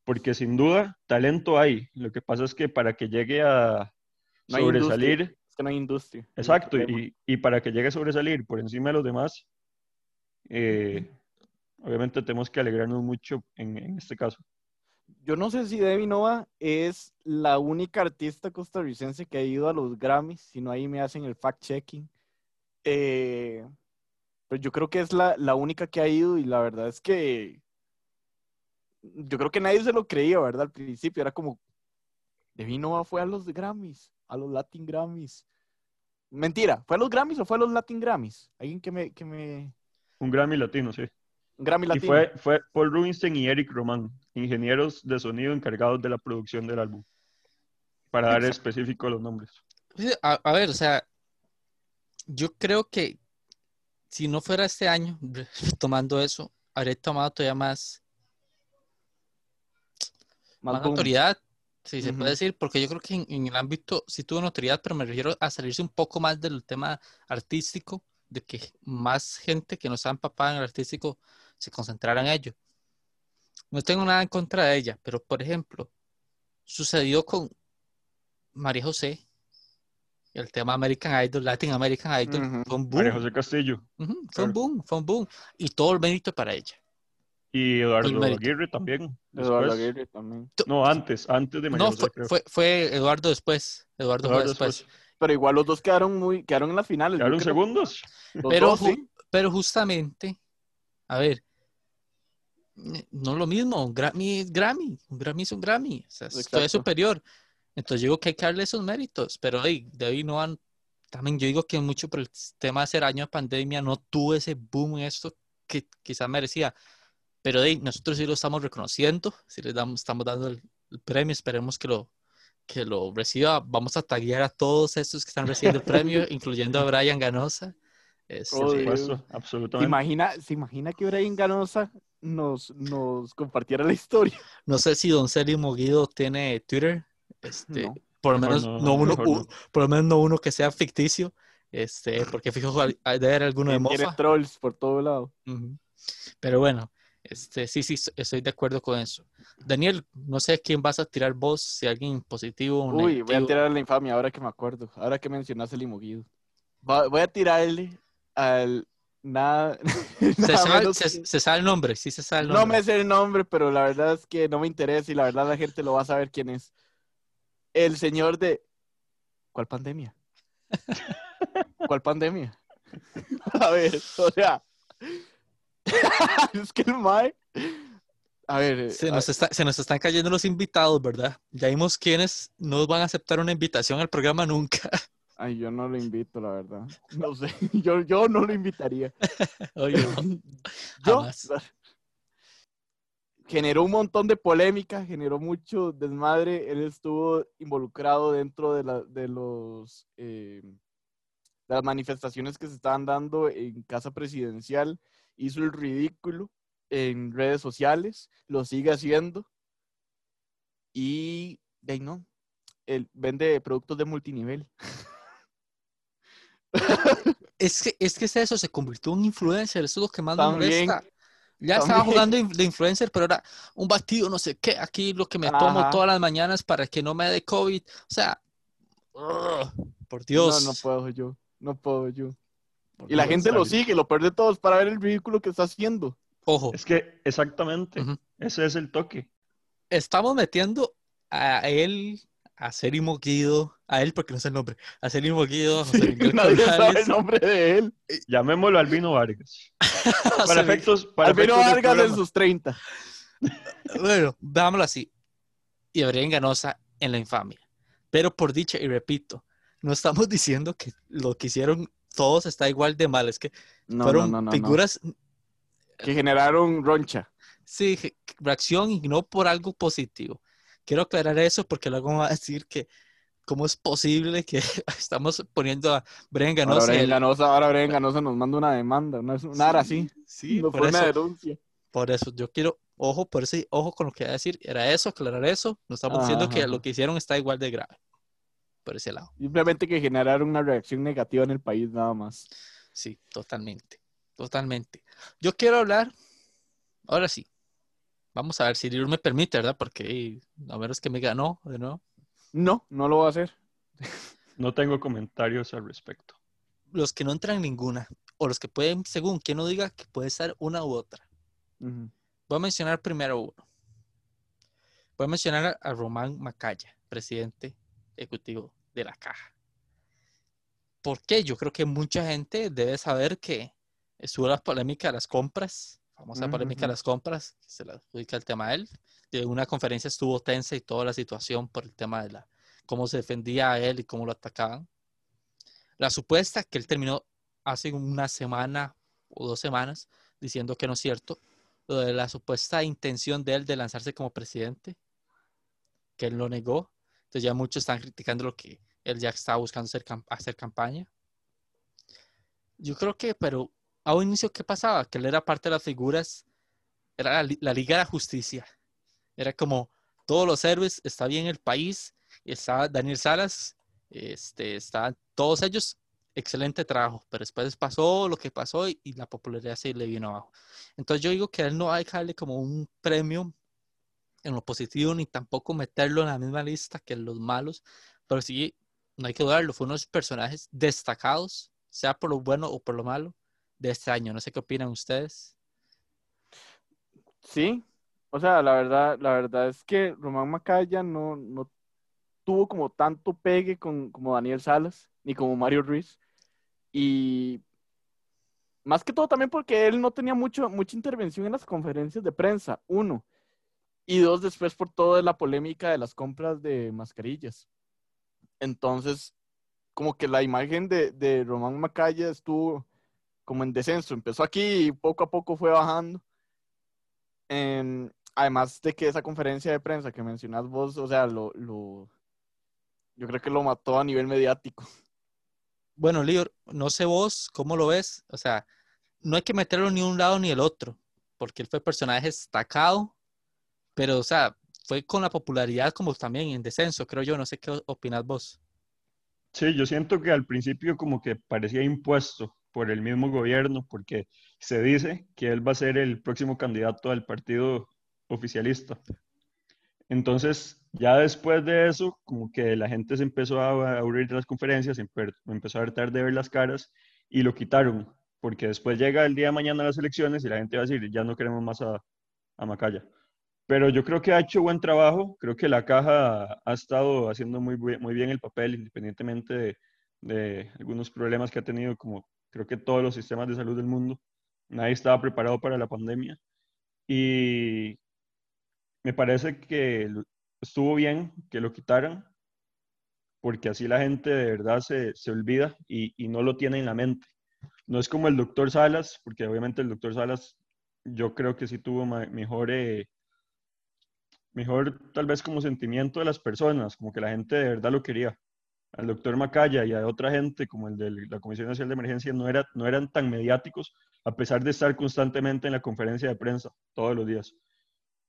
Porque sin duda, talento hay. Lo que pasa es que para que llegue a No sobresalir. Es que no hay industria. exacto, y, y para que llegue a sobresalir por encima de los demás, eh, obviamente tenemos que alegrarnos mucho en, en este caso. Yo no sé si Debbie Nova es la única artista costarricense que ha ido a los Grammys, si no ahí me hacen el fact-checking. Eh, Pero yo creo que es la, la única que ha ido y la verdad es que yo creo que nadie se lo creía, ¿verdad? Al principio era como, Debbie Nova fue a los Grammys, a los Latin Grammys. Mentira, ¿fue a los Grammys o fue a los Latin Grammys? Alguien que me... Que me... Un Grammy latino, sí. Y fue, fue Paul Rubinstein y Eric Roman, ingenieros de sonido encargados de la producción del álbum. Para dar específico los nombres. A, a ver, o sea, yo creo que si no fuera este año, tomando eso, habría tomado todavía más, Más notoriedad, si se puede decir, porque yo creo que en, en el ámbito sí tuvo notoriedad, pero me refiero a salirse un poco más del tema artístico, de que más gente que no estaba empapada en el artístico se concentrara en ello. No tengo nada en contra de ella, pero por ejemplo, sucedió con María José, el tema American Idol, Latin American Idol, fue un María boom. José Castillo Ujú, fue un boom, fue un boom. Y todo el mérito para ella. y Eduardo. Aguirre también. Eduardo. Aguirre también. No, antes, antes de María No, José, fue, fue, fue Eduardo después. Eduardo, fue Eduardo después. después. Pero igual los dos quedaron muy, quedaron en las finales. Quedaron creo. segundos. Los Pero, dos, ju- sí. pero justamente, a ver, eh, no es lo mismo, un Grammy es Grammy, un Grammy es un Grammy, o sea, es superior. Entonces digo que hay que darle esos méritos, pero hey, de ahí no han, también yo digo que mucho por el tema de ser año de pandemia no tuvo ese boom en esto que quizás merecía. Pero hey, nosotros sí lo estamos reconociendo, sí le damos, estamos dando el, el premio, esperemos que lo, que lo reciba. Vamos a taguear a todos estos que están recibiendo el premio, incluyendo a Brian Ganosa. Este, Oh, Por Dios. supuesto, ¿Se absolutamente. imagina, ¿Se imagina que Brian Ganosa nos, nos compartiera la historia? No sé si Don Celimo Guido tiene Twitter. Este, No. por lo menos no, no, uno, u- por lo menos no uno que sea ficticio. Este, porque fijo al- ha de haber alguno de Tiene mofa. trolls por todo lado. Ujú. Pero bueno, este, sí, sí, estoy de acuerdo con eso. Daniel, no sé quién vas a tirar vos, si alguien positivo o Uy, voy a tirar la infamia ahora que me acuerdo. Ahora que mencionaste el Limoguido. Va- Voy a tirarle al nada. Se nada sabe, menos se- se sabe el nombre, sí se sabe el No nombre. me sé el nombre, pero la verdad es que no me interesa y la verdad la gente lo va a saber quién es. El señor de. ¿Cuál pandemia? ¿Cuál pandemia? A ver, o sea. es que el Mae. A ver. Se a- nos, está- se nos están cayendo los invitados, ¿verdad? Ya vimos quiénes no van a aceptar una invitación al programa nunca. Ay, yo no lo invito, la verdad. No sé. Yo, yo no lo invitaría. Oye, no, Yo, generó un montón de polémica, generó mucho desmadre. Él estuvo involucrado dentro de, la- de los eh, de las manifestaciones que se estaban dando en casa presidencial. Hizo el ridículo en redes sociales, lo sigue haciendo. Y de ahí no. Él vende productos de multinivel. Es que, es que es eso, se convirtió en un influencer, eso es lo que más me También, molesta. Ya estaba jugando de influencer, pero ahora un batido, no sé qué, aquí lo que me tomo todas las mañanas para que no me dé COVID. O sea, ugh, por Dios. No, no puedo yo. No puedo yo. Y la gente lo sigue, lo peor de todo es para ver el ridículo que está haciendo. Ojo, Es que exactamente, ese es el toque. estamos metiendo a él, a Serimo Guido, a él porque no sé el nombre, a Serimo Guido, a José Miguel Nadie sabe el nombre de él. Llamémoslo Albino Vargas. Para efectos, para Albino efectos Vargas en sus 30. Bueno, veámoslo así. Y a Brian Ganosa en la infamia. Pero por dicha, y repito, no estamos diciendo que lo que hicieron todos está igual de mal. Es que No, fueron no, no, figuras, Que generaron roncha. sí, reacción y no por algo positivo. Quiero aclarar eso porque luego me va a decir que cómo es posible que estamos poniendo a Ahora Ganosa. Ahora Brian Ganosa nos manda una demanda, una, una ara así. Sí, no por fue una eso, denuncia. por eso yo quiero, ojo, por eso, ojo con lo que voy a decir. Era eso, aclarar eso. No estamos Ajá, diciendo que lo que hicieron está igual de grave. Por ese lado. Simplemente que generaron una reacción negativa en el país nada más. Sí, totalmente. Totalmente. Yo quiero hablar, ahora sí. Vamos a ver si Dios me permite, ¿verdad? Porque a ver es que me ganó de nuevo. No, no lo va a hacer. No tengo comentarios al respecto. Los que no entran en ninguna, o los que pueden, según quien no diga, que puede ser una u otra. Voy a mencionar primero uno. Voy a mencionar a, a Román Macaya, presidente ejecutivo de la caja. ¿Por qué? Yo creo que mucha gente debe saber que Estuvo la polémica de las compras, famosa polémica de las compras, que se la adjudica el tema a él. De una conferencia estuvo tensa y toda la situación por el tema de la, cómo se defendía a él y cómo lo atacaban. La supuesta que él terminó hace una semana o dos semanas diciendo que no es cierto, lo de la supuesta intención de él de lanzarse como presidente, que él lo negó. Entonces ya muchos están criticando lo que él ya estaba buscando hacer, hacer campaña. Yo creo que, pero a un inicio, ¿qué pasaba? Que él era parte de las figuras, era la, la Liga de la Justicia. Era como todos los héroes, está bien el país, estaba Daniel Salas, este, estaban todos ellos, excelente trabajo, pero después pasó lo que pasó y, y la popularidad se le vino abajo. Entonces yo digo que a él no hay que darle como un premio en lo positivo ni tampoco meterlo en la misma lista que los malos, pero sí, no hay que dudarlo, fue uno de los personajes destacados, sea por lo bueno o por lo malo, de este año. No sé qué opinan ustedes. Sí, o sea, la verdad, la verdad es que Román Macaya no, no tuvo como tanto pegue con, como Daniel Salas, ni como Mario Ruiz. Y más que todo también porque él no tenía mucho, mucha intervención en las conferencias de prensa, uno. Y dos, después por toda la polémica de las compras de mascarillas. Entonces, como que la imagen de, de Román Macaya estuvo como en descenso. Empezó aquí y poco a poco fue bajando. Em, además de que esa conferencia de prensa que mencionas vos, o sea, lo, lo, yo creo que lo mató a nivel mediático. Bueno, Lior, no sé vos cómo lo ves. O sea, no hay que meterlo ni un lado ni el otro, porque él fue personaje destacado, pero, o sea, fue con la popularidad como también en descenso, creo yo. No sé qué opinás vos. Sí, yo siento que al principio como que parecía impuesto por el mismo gobierno, porque se dice que él va a ser el próximo candidato al partido oficialista. Entonces, ya después de eso, como que la gente se empezó a aburrir de las conferencias, empe- empezó a hartar de ver las caras y lo quitaron, porque después llega el día de mañana las elecciones y la gente va a decir, ya no queremos más a, a Macaya. Pero yo creo que ha hecho buen trabajo, creo que la caja ha estado haciendo muy, muy bien el papel, independientemente de, de algunos problemas que ha tenido, como creo que todos los sistemas de salud del mundo. Nadie estaba preparado para la pandemia y me parece que estuvo bien que lo quitaran, porque así la gente de verdad se, se olvida y, y no lo tiene en la mente. No es como el doctor Salas, porque obviamente el doctor Salas yo creo que sí tuvo mejor, eh, mejor tal vez como sentimiento de las personas, como que la gente de verdad lo quería. Al doctor Macaya y a otra gente como el de la Comisión Nacional de Emergencia no, era, no eran tan mediáticos, a pesar de estar constantemente en la conferencia de prensa todos los días.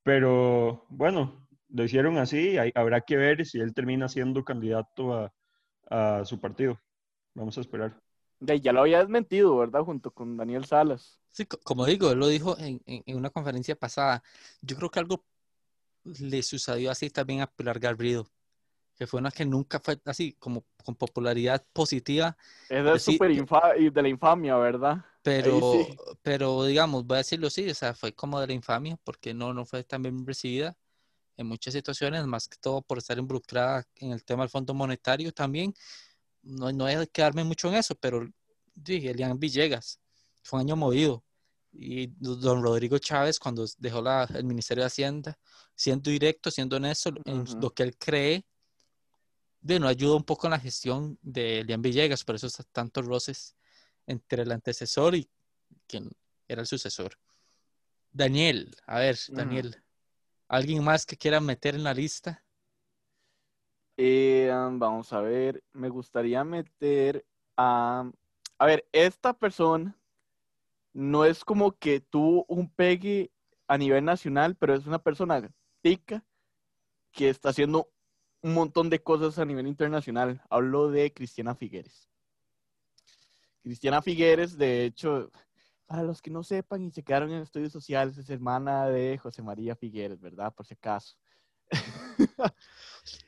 Pero bueno, lo hicieron así, hay- habrá que ver si él termina siendo candidato a, a su partido. Vamos a esperar. Ya, ya lo había desmentido, ¿verdad? Junto con Daniel Salas. Sí, co- como digo, él lo dijo en, en- en una conferencia pasada. Yo creo que algo le sucedió así también a Pilar Garrido, que fue una que nunca fue así como con popularidad positiva, es sí, de la infamia, ¿verdad? pero, sí. pero digamos, voy a decirlo así, o sea, fue como de la infamia, porque no, no fue tan bien recibida en muchas situaciones, más que todo por estar involucrada en el tema del Fondo Monetario también. No, no hay que quedarme mucho en eso, pero dije, Elian Villegas, fue un año movido. Y don Rodrigo Chávez, cuando dejó la- el Ministerio de Hacienda, siendo directo, siendo honesto en Ujú. lo que él cree, de no ayuda un poco en la gestión de Elian Villegas, por eso está tantos roces entre el antecesor y quien era el sucesor. Daniel, a ver. Daniel, ¿alguien más que quiera meter en la lista? Eh, vamos a ver, me gustaría meter a... A ver, esta persona no es como que tuvo un pegue a nivel nacional, pero es una persona tica que está haciendo un montón de cosas a nivel internacional. Hablo de Cristiana Figueres. Cristiana Figueres, de hecho, para los que no sepan y se quedaron en estudios sociales, es hermana de José María Figueres, ¿verdad? Por si acaso.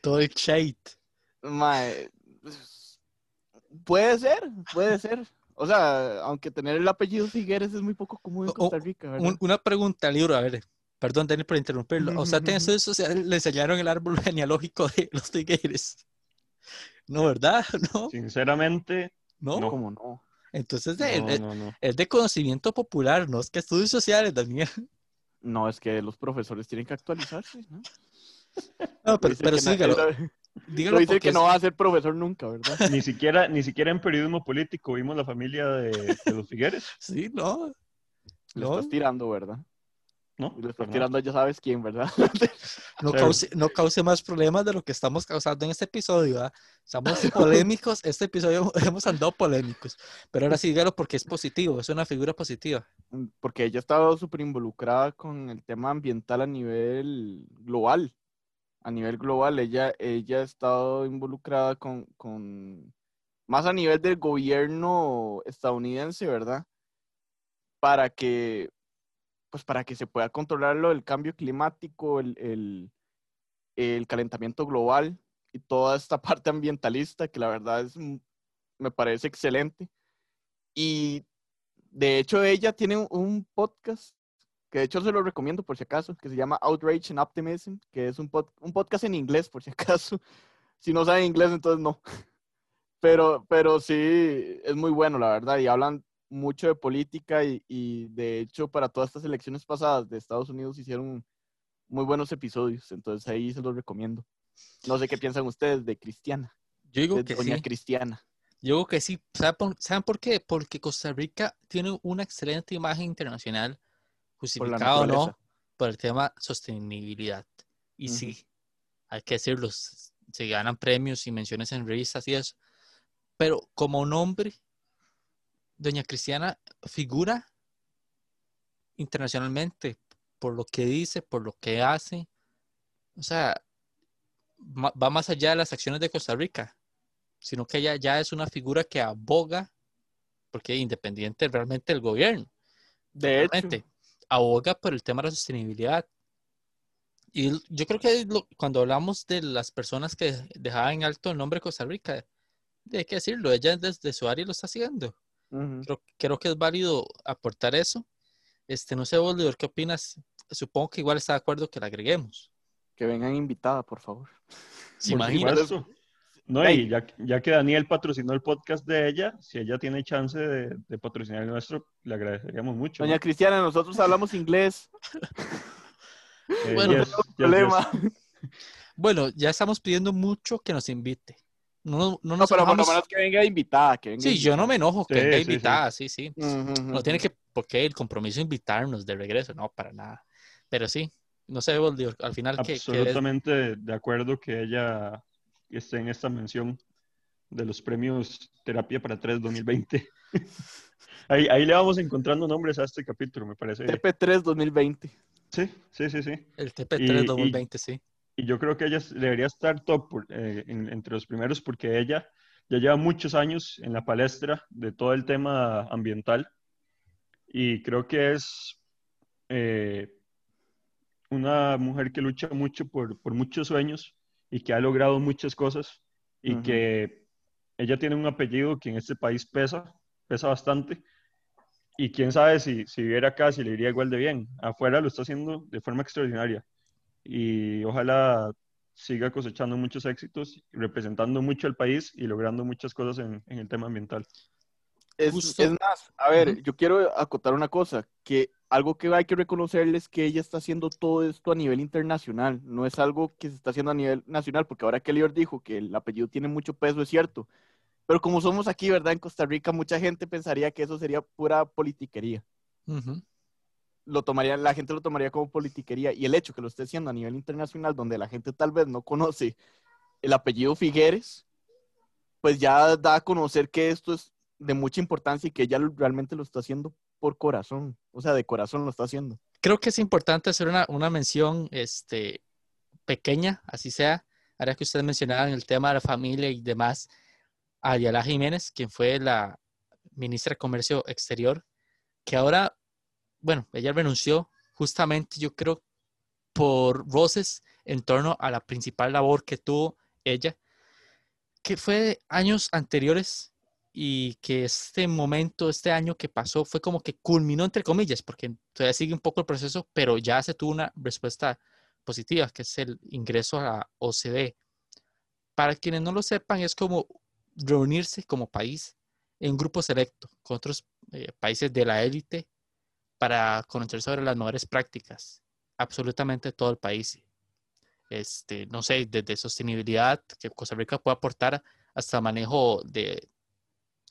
Todo el shade. Mae, pues, puede ser, puede ser. O sea, aunque tener el apellido Figueres es muy poco común en Costa Rica, ¿verdad? Un- una pregunta, libro, a ver, perdón, Daniel, por interrumpirlo. O sea, en estudios sociales le enseñaron el árbol genealógico de los Figueres. No, ¿verdad? No, Sinceramente, no. no. ¿Cómo no? Entonces de- No, es, no, no. es de conocimiento popular, no es que estudios sociales, Daniel. No, es que los profesores tienen que actualizarse. ¿no? No, pero, Dice pero sígalo, dígalo dice que es- no va a ser profesor nunca, ¿verdad? Ni siquiera, ni siquiera en periodismo político vimos la familia de, de los Figueres, Sí, no. Le No, estás tirando, ¿verdad? ¿no? Le estás tirando a ya sabes quién, ¿verdad? no, cause, no cause más problemas de lo que estamos causando en este episodio. ¿ah? Estamos polémicos, este episodio hemos andado polémicos. Pero ahora sí, dígalo porque es positivo, es una figura positiva. Porque ella ha estado súper involucrada con el tema ambiental a nivel global. A nivel global, ella, ella ha estado involucrada con, con, más a nivel del gobierno estadounidense, ¿verdad? Para que, pues para que se pueda controlar lo del cambio climático, el, el, el calentamiento global y toda esta parte ambientalista que la verdad es, mm, me parece excelente. Y de hecho, ella tiene un- un podcast que de hecho se lo recomiendo por si acaso, que se llama Outrage and Optimism, que es un, pod- un podcast en inglés por si acaso. Si no saben inglés, entonces no. Pero, pero sí, es muy bueno, la verdad, y hablan mucho de política y, y de hecho para todas estas elecciones pasadas de Estados Unidos hicieron muy buenos episodios, entonces ahí se los recomiendo. No sé qué piensan ustedes de Cristiana, Yo digo de que Doña sí. Cristiana. Yo digo que sí. ¿Saben por, ¿Saben por qué? Porque Costa Rica tiene una excelente imagen internacional, justificado o no, por el tema sostenibilidad. Y sí, hay que decirlo, se ganan premios y menciones en revistas y eso. Pero como nombre, Doña Cristiana figura internacionalmente por lo que dice, por lo que hace. O sea, va más allá de las acciones de Costa Rica, sino que ella ya es una figura que aboga, porque independiente realmente del gobierno De hecho, realmente aboga por el tema de la sostenibilidad. Y yo creo que lo- cuando hablamos de las personas que dejaban en alto el nombre de Costa Rica, hay que decirlo, ella desde su área lo está haciendo. ujú. Creo, creo que es válido aportar eso. Este, no sé, Bolívar, ¿qué opinas? Supongo que igual está de acuerdo que la agreguemos. que vengan invitada, por favor. ¿Se imagina? supuesto. No, y ya, ya que Daniel patrocinó el podcast de ella, si ella tiene chance de, de patrocinar el nuestro, le agradeceríamos mucho. ¿no? Doña Cristiana, nosotros hablamos inglés. Eh, Bueno, yes, no yes, problema. yes. Bueno, ya estamos pidiendo mucho que nos invite. No, no No, nos pero por lo menos que venga invitada. Que venga Sí, yo no me enojo que Sí, venga sí, sí. invitada, sí, sí. No tiene que, por qué el compromiso de invitarnos de regreso, no, para nada. Pero sí, no sé, Bolívar, al final que, Absolutamente de acuerdo que ella esté en esta mención de los premios Terapia para 3 2020. ahí, ahí le vamos encontrando nombres a este capítulo, me parece. TP3 2020. Sí, sí, sí, sí. el TP3 y- 2020, sí. Y yo creo que ella debería estar top por- eh, en- entre los primeros porque ella ya lleva muchos años en la palestra de todo el tema ambiental y creo que es eh, una mujer que lucha mucho por, por muchos sueños y que ha logrado muchas cosas y Ujú. que ella tiene un apellido que en este país pesa, pesa bastante. Y quién sabe si, si viviera acá, si le iría igual de bien. Afuera lo está haciendo de forma extraordinaria y ojalá siga cosechando muchos éxitos, representando mucho al país y logrando muchas cosas en, en el tema ambiental. Es, es más, a ver, Ujú. yo quiero acotar una cosa, que algo que hay que reconocerle es que ella está haciendo todo esto a nivel internacional, no es algo que se está haciendo a nivel nacional, porque ahora que Lior dijo que el apellido tiene mucho peso, es cierto, pero como somos aquí, ¿verdad? En Costa Rica, mucha gente pensaría que eso sería pura politiquería. Ujú. Lo tomaría, la gente lo tomaría como politiquería, y el hecho que lo esté haciendo a nivel internacional, donde la gente tal vez no conoce el apellido Figueres, pues ya da a conocer que esto es de mucha importancia y que ella realmente lo está haciendo por corazón, o sea, de corazón lo está haciendo. Creo que es importante hacer una, una mención este, pequeña, así sea, ahora que ustedes mencionaban el tema de la familia y demás, a Yala Jiménez, quien fue la ministra de Comercio Exterior, que ahora, bueno, ella renunció justamente, yo creo, por roces en torno a la principal labor que tuvo ella, que fue años anteriores y que este momento, este año que pasó, fue como que culminó entre comillas, porque todavía sigue un poco el proceso, pero ya se tuvo una respuesta positiva, que es el ingreso a la OCDE. Para quienes no lo sepan, es como reunirse como país en grupo selecto con otros eh, países de la élite para conocer sobre las mejores prácticas. Absolutamente todo el país. Este, no sé, desde sostenibilidad que Costa Rica puede aportar hasta manejo de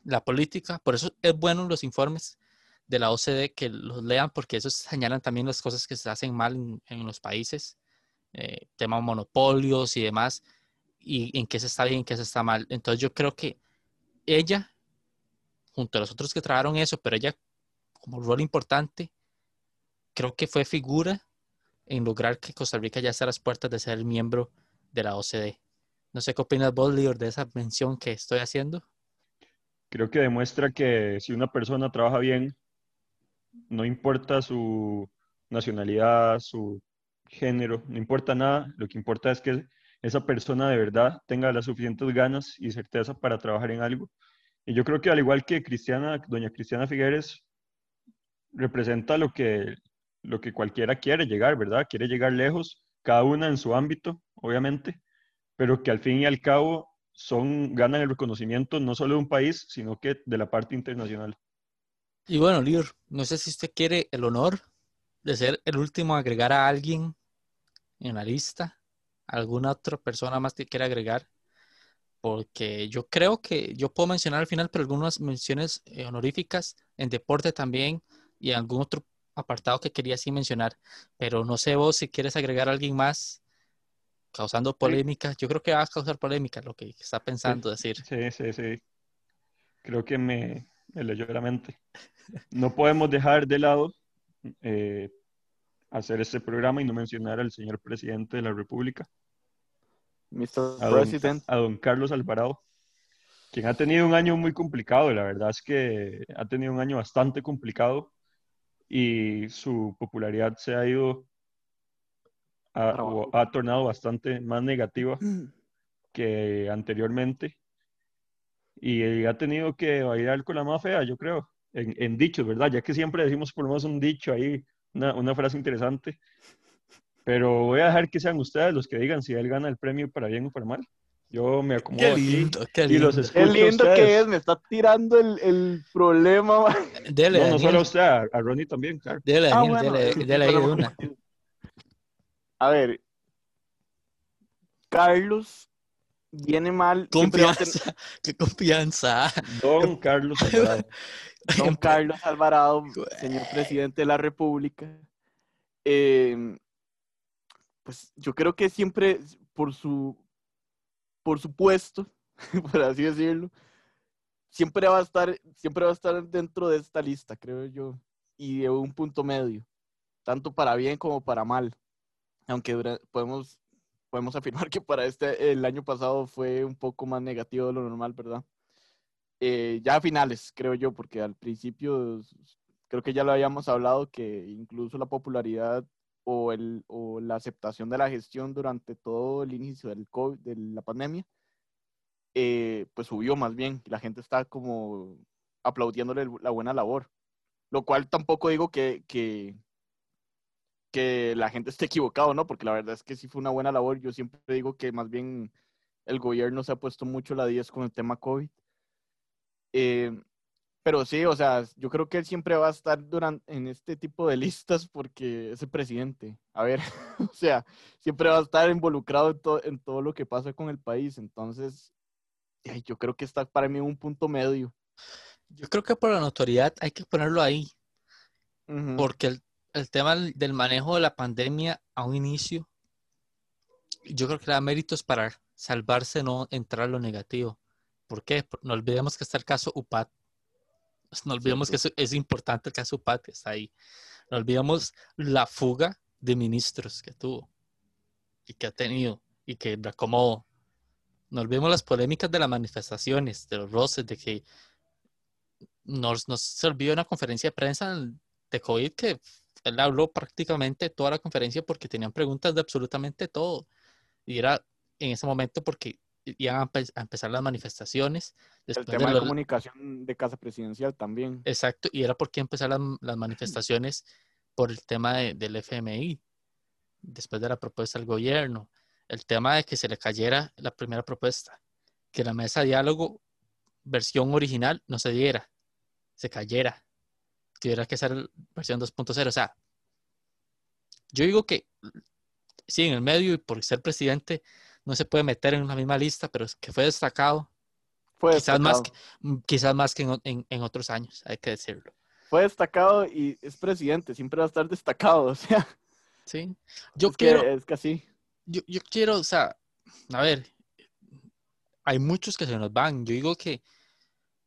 la política. Por eso es bueno los informes de la OCDE que los lean porque eso señalan también las cosas que se hacen mal en, los países, eh, tema monopolios y demás, y en qué se está bien, en qué se está mal. Entonces yo creo que ella, junto a los otros que trabajaron eso, pero ella como rol importante, creo que fue figura en lograr que Costa Rica ya esté a las puertas de ser miembro de la OCDE. No sé qué opinas vos, Lior, de esa mención que estoy haciendo. Creo que demuestra que si una persona trabaja bien, no importa su nacionalidad, su género, no importa nada, lo que importa es que esa persona de verdad tenga las suficientes ganas y certeza para trabajar en algo. Y yo creo que al igual que Cristiana, doña Cristiana Figueres, representa lo que, lo que cualquiera quiere llegar, ¿verdad? Quiere llegar lejos, cada una en su ámbito, obviamente, pero que al fin y al cabo son, ganan el reconocimiento no solo de un país, sino que de la parte internacional. Y bueno, Lior, no sé si usted quiere el honor de ser el último a agregar a alguien en la lista alguna otra persona más que quiera agregar, porque yo creo que yo puedo mencionar al final, pero algunas menciones eh, honoríficas en deporte también y algún otro apartado que quería así mencionar, pero no sé vos si quieres agregar a alguien más causando polémica. Yo creo que va a causar polémica lo que está pensando decir. Sí, sí, sí. Creo que me, me leyó la mente. No podemos dejar de lado eh, hacer este programa y no mencionar al señor presidente de la República, Mr. a President. Don, a don Carlos Alvarado, quien ha tenido un año muy complicado. La verdad es que ha tenido un año bastante complicado y su popularidad se ha ido, ha, ha tornado bastante más negativa que anteriormente y ha tenido que bailar con la más fea, yo creo, en, en dichos, ¿verdad? Ya que siempre decimos por lo menos un dicho ahí una, una, frase interesante. Pero voy a dejar que sean ustedes los que digan si él gana el premio para bien o para mal. Yo me acomodo qué lindo, aquí qué y lindo. los escucho Qué lindo a que es, me está tirando el, el problema. Dele, No, no solo a usted, a, Ronnie también, claro. Dele, Ah, Daniel, bueno, dele, dele ahí una. A ver, Carlos viene mal. Confianza, qué confianza. Don Carlos Alvarado. Don Carlos Alvarado, señor presidente de la República. eh, pues yo creo que siempre por su por su puesto, por así decirlo, siempre va a estar, siempre va a estar dentro de esta lista, creo yo, y de un punto medio, tanto para bien como para mal. Aunque podemos, podemos afirmar que para este el año pasado fue un poco más negativo de lo normal, ¿verdad? Eh, ya a finales, creo yo, porque al principio creo que ya lo habíamos hablado que incluso la popularidad o, el, o la aceptación de la gestión durante todo el inicio del COVID, de la pandemia, eh, pues subió más bien. La gente está como aplaudiéndole la buena labor. Lo cual tampoco digo que, que, que la gente esté equivocado, ¿no? Porque la verdad es que sí fue una buena labor. Yo siempre digo que más bien el gobierno se ha puesto mucho la 10 con el tema COVID. Eh, pero sí, o sea, yo creo que él siempre va a estar durante, en este tipo de listas porque es el presidente. A ver, o sea, siempre va a estar involucrado en, to- en todo lo que pasa con el país. Entonces, ay, yo creo que está para mí un punto medio. Yo creo que por la notoriedad hay que ponerlo ahí, Ujú. porque el, el tema del manejo de la pandemia a un inicio, yo creo que da méritos para salvarse, no entrar a lo negativo. ¿Por qué? No olvidemos que está el caso UPAD. No olvidemos que es, importante el caso UPAD que está ahí. No olvidemos la fuga de ministros que tuvo y que ha tenido y que acomodó. No olvidemos las polémicas de las manifestaciones, de los roces, de que nos, nos se olvidó una conferencia de prensa de COVID que él habló prácticamente toda la conferencia porque tenían preguntas de absolutamente todo. Y era en ese momento porque iban a, empe- a empezar las manifestaciones. El tema de lo- comunicación de casa presidencial también. Exacto, y era porque empezar las, las manifestaciones por el tema de- del FMI, después de la propuesta del gobierno, el tema de que se le cayera la primera propuesta, que la mesa de diálogo versión original no se diera, se cayera, tuviera que ser versión 2.0. O sea, yo digo que sí, en el medio y por ser presidente no se puede meter en una misma lista, pero es que fue destacado. Fue quizás, Más que, mm, quizás más que en, en- en otros años, hay que decirlo. Fue destacado y es presidente, siempre va a estar destacado. O sea, Sí. Yo es, que, quiero, es que así. yo, yo quiero, o sea, a ver, hay muchos que se nos van. Yo digo que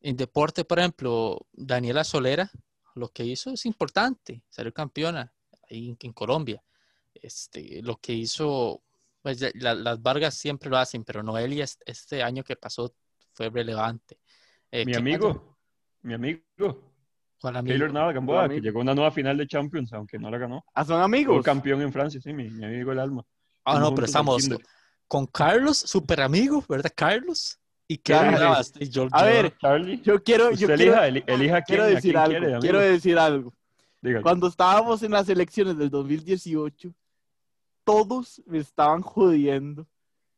en deporte, por ejemplo, Daniela Solera, lo que hizo es importante, salió campeona ahí en, en Colombia. Este, lo que hizo, pues la- las Vargas siempre lo hacen, pero Noelia es- este año que pasó fue relevante. Eh, Mi amigo, mi amigo, ¿Cuál amigo? Keylor Nava Gamboa, que llegó a una nueva final de Champions, aunque no la ganó. Ah, son Fue amigos. campeón en Francia, sí, mi, mi amigo el alma. Ah, no, pero estamos con Carlos, súper amigo, ¿verdad, Carlos? Y que Claro. yo, A ver, Charlie, Yo quiero, yo quiero, elija, eli- elija quién, quiero decir algo. quiere, quiero decir algo. Dígalo. Cuando estábamos en las elecciones del 2018, todos me estaban jodiendo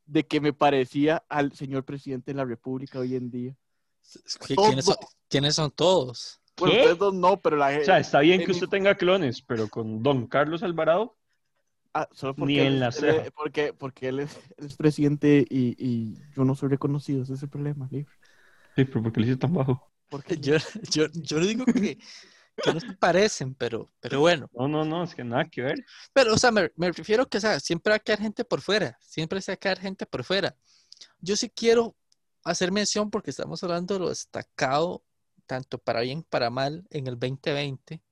de que me parecía al señor presidente de la República hoy en día. ¿Qui- ¿Quiénes son, quiénes son todos? Bueno, ¿Qué? ustedes dos no, pero la O gente. sea, está bien en que mi- usted tenga clones, pero con Don Carlos Alvarado, Ah, solo ni porque en él- la él- ceja. porque, porque él es, él es presidente y, y yo no soy reconocido, ese es el problema, Libre. sí, pero ¿por qué le hizo tan bajo? Porque Yo, yo, yo no digo que, que no se parecen, pero, pero bueno. No, no, no, es que nada que ver. Pero, o sea, me, me refiero que o sea, siempre va a quedar gente por fuera. Siempre se va a quedar gente por fuera. Yo sí quiero hacer mención porque estamos hablando de lo destacado, tanto para bien como para mal, en el 2020.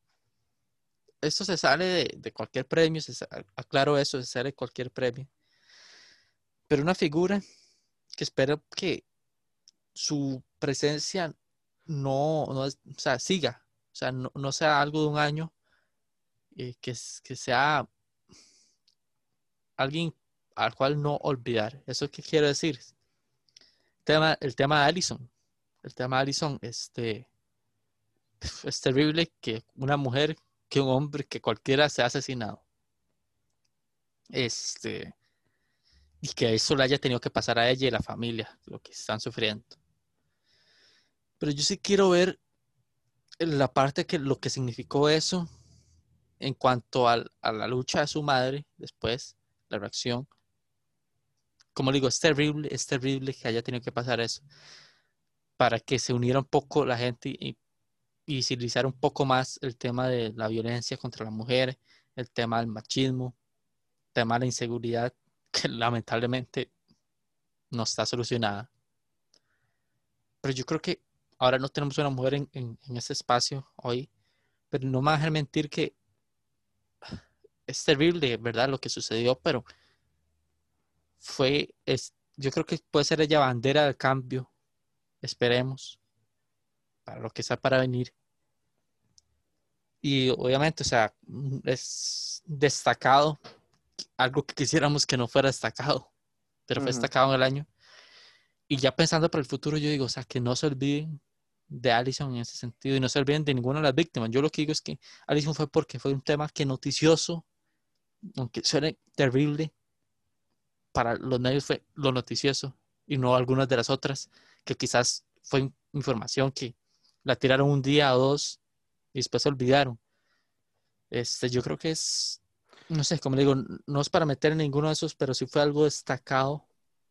Esto se sale de, cualquier premio, se sa- aclaro eso, se sale de cualquier premio. Pero una figura que espero que su presencia no, no es- o sea, siga, o sea, no, no sea algo de un año, eh, que, que sea alguien al cual no olvidar. ¿Eso qué quiero decir? Tema, el tema de Allison. El tema de Allison, este, es terrible que una mujer, que un hombre, que cualquiera sea asesinado. Este, y que eso le haya tenido que pasar a ella y a la familia, lo que están sufriendo. Pero yo sí quiero ver la parte que lo que significó eso en cuanto al- a la lucha de su madre después, la reacción. Como digo, es terrible, es terrible que haya tenido que pasar eso para que se uniera un poco la gente y visibilizar un poco más el tema de la violencia contra la mujer, el tema del machismo, el tema de la inseguridad, que lamentablemente no está solucionada. Pero yo creo que ahora no tenemos una mujer en, en, en espacio hoy, pero no me va a mentir que es terrible, ¿verdad? Lo que sucedió, pero fue, es, yo creo que puede ser ella bandera del cambio, esperemos, para lo que está para venir. Y obviamente, o sea, mm, es destacado, algo que quisiéramos que no fuera destacado, pero fue destacado en el año. Y ya pensando para el futuro, yo digo, o sea, que no se olviden de Allison en ese sentido y no se olviden de ninguna de las víctimas. Yo lo que digo es que Allison fue porque fue un tema que noticioso, aunque suene terrible, para los medios fue lo noticioso y no algunas de las otras que quizás fue in- información que la tiraron un día o dos y después se olvidaron. Este, yo creo que es, no sé, como le digo, no es para meter en ninguno de esos, pero sí fue algo destacado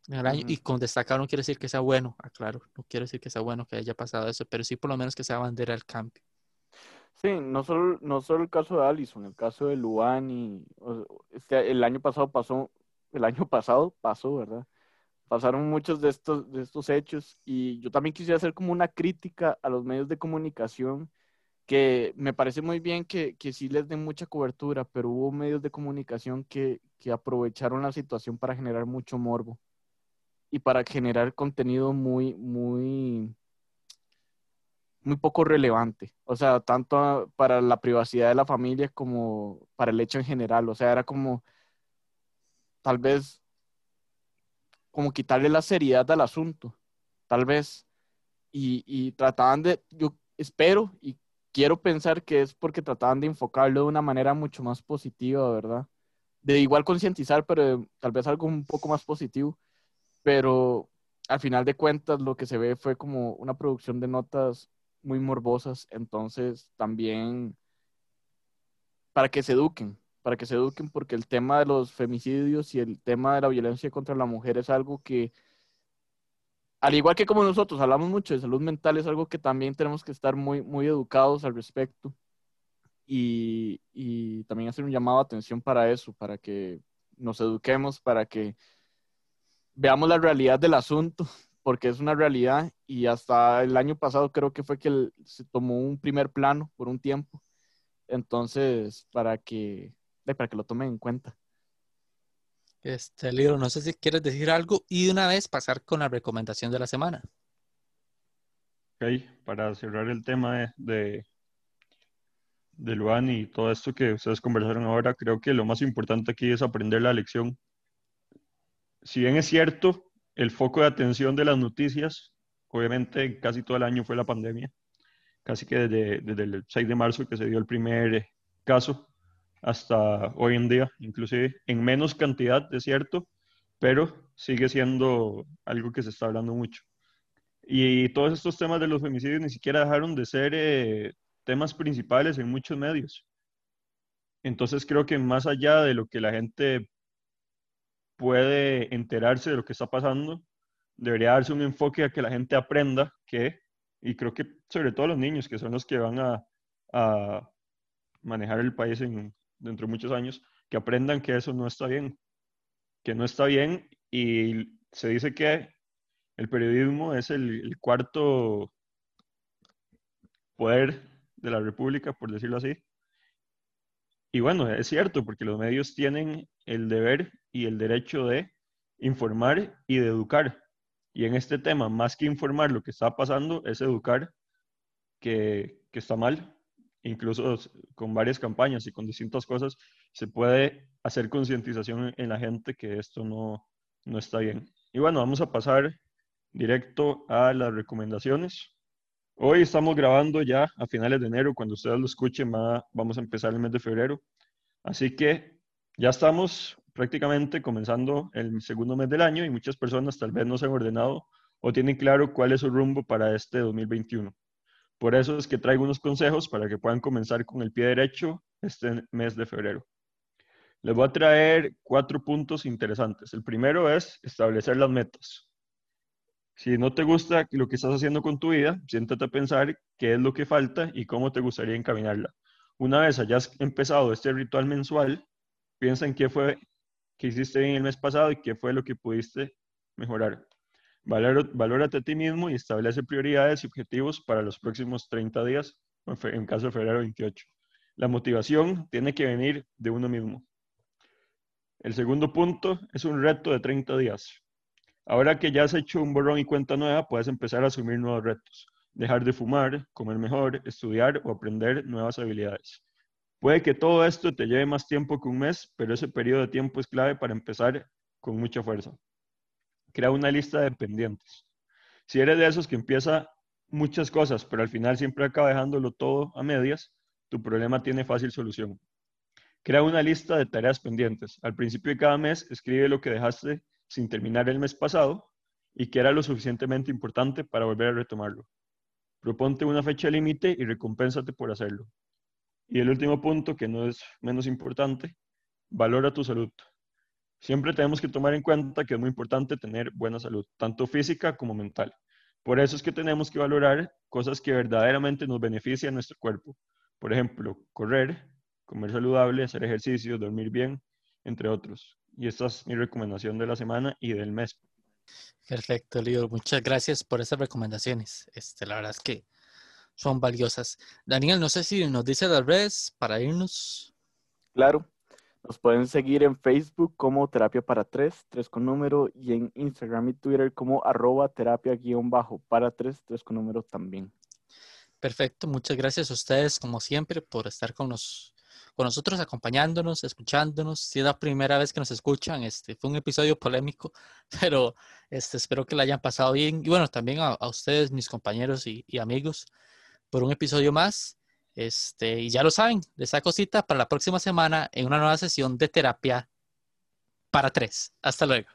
en el año y con destacado no quiere decir que sea bueno, aclaro, no quiero decir que sea bueno que haya pasado eso, pero sí por lo menos que sea bandera del cambio. Sí, no solo, no solo el caso de Allison, el caso de Luan y el año pasado pasó, el año pasado pasó, ¿verdad? Pasaron muchos de estos, de estos hechos y yo también quisiera hacer como una crítica a los medios de comunicación que me parece muy bien que, que sí les den mucha cobertura, pero hubo medios de comunicación que, que aprovecharon la situación para generar mucho morbo y para generar contenido muy, muy, muy poco relevante. O sea, tanto para la privacidad de la familia como para el hecho en general. O sea, era como, tal vez, como quitarle la seriedad al asunto, tal vez. Y, y trataban de, yo espero y quiero pensar que es porque trataban de enfocarlo de una manera mucho más positiva, ¿verdad? De igual concientizar, pero tal vez algo un poco más positivo. Pero al final de cuentas lo que se ve fue como una producción de notas muy morbosas, entonces también para que se eduquen, para que se eduquen porque el tema de los femicidios y el tema de la violencia contra la mujer es algo que, al igual que como nosotros hablamos mucho de salud mental, es algo que también tenemos que estar muy, muy educados al respecto y, y también hacer un llamado a atención para eso, para que nos eduquemos, para que veamos la realidad del asunto, porque es una realidad y hasta el año pasado creo que fue que se tomó un primer plano por un tiempo. Entonces, para que, para que lo tomen en cuenta. Este libro, no sé si quieres decir algo y de una vez pasar con la recomendación de la semana. Ok, para cerrar el tema de, de Luan y todo esto que ustedes conversaron ahora, creo que lo más importante aquí es aprender la lección si bien es cierto, el foco de atención de las noticias, obviamente casi todo el año fue la pandemia, casi que desde, desde el 6 de marzo que se dio el primer caso hasta hoy en día, inclusive en menos cantidad, de cierto, pero sigue siendo algo que se está hablando mucho. Y todos estos temas de los femicidios ni siquiera dejaron de ser eh, temas principales en muchos medios. Entonces creo que más allá de lo que la gente puede enterarse de lo que está pasando, debería darse un enfoque a que la gente aprenda que, y creo que sobre todo los niños, que son los que van a, manejar el país en, dentro de muchos años, que aprendan que eso no está bien, que no está bien y se dice que el periodismo es el cuarto poder de la República, por decirlo así, y bueno, es cierto, porque los medios tienen el deber y el derecho de informar y de educar. Y en este tema, más que informar lo que está pasando, es educar que, que está mal. Incluso con varias campañas y con distintas cosas, se puede hacer concientización en la gente que esto no, no está bien. Y bueno, vamos a pasar directo a las recomendaciones. Hoy estamos grabando ya a finales de enero, cuando ustedes lo escuchen vamos a empezar el mes de febrero. Así que ya estamos prácticamente comenzando el segundo mes del año y muchas personas tal vez no se han ordenado o tienen claro cuál es su rumbo para este 2021. Por eso es que traigo unos consejos para que puedan comenzar con el pie derecho este mes de febrero. Les voy a traer cuatro puntos interesantes. El primero es establecer las metas. Si no te gusta lo que estás haciendo con tu vida, siéntate a pensar qué es lo que falta y cómo te gustaría encaminarla. Una vez hayas empezado este ritual mensual, piensa en qué fue que hiciste bien el mes pasado y qué fue lo que pudiste mejorar. Valórate a ti mismo y establece prioridades y objetivos para los próximos 30 días, en caso de febrero 28. La motivación tiene que venir de uno mismo. El segundo punto es un reto de 30 días. Ahora que ya has hecho un borrón y cuenta nueva, puedes empezar a asumir nuevos retos. Dejar de fumar, comer mejor, estudiar o aprender nuevas habilidades. Puede que todo esto te lleve más tiempo que un mes, pero ese periodo de tiempo es clave para empezar con mucha fuerza. Crea una lista de pendientes. Si eres de esos que empieza muchas cosas, pero al final siempre acaba dejándolo todo a medias, tu problema tiene fácil solución. Crea una lista de tareas pendientes. Al principio de cada mes, escribe lo que dejaste sin terminar el mes pasado y que era lo suficientemente importante para volver a retomarlo. Proponte una fecha límite y recompénsate por hacerlo. Y el último punto, que no es menos importante, valora tu salud. Siempre tenemos que tomar en cuenta que es muy importante tener buena salud, tanto física como mental. Por eso es que tenemos que valorar cosas que verdaderamente nos benefician a nuestro cuerpo. Por ejemplo, correr, comer saludable, hacer ejercicio, dormir bien, entre otros. Y esta es mi recomendación de la semana y del mes. Perfecto, Leo. Muchas gracias por esas recomendaciones. Este, la verdad es que son valiosas. Daniel, no sé si nos dice las redes para irnos. Claro, nos pueden seguir en Facebook como Terapia para Tres, tres con número, y en Instagram y Twitter como arroba terapia guion bajo para tres, tres con número también. Perfecto, muchas gracias a ustedes como siempre por estar con nosotros con nosotros, acompañándonos, escuchándonos. Si es la primera vez que nos escuchan, este fue un episodio polémico, pero este, espero que la hayan pasado bien. Y bueno, también a, ustedes, mis compañeros y, amigos, por un episodio más. Este, y ya lo saben, les saco cita para la próxima semana en una nueva sesión de terapia para tres. Hasta luego.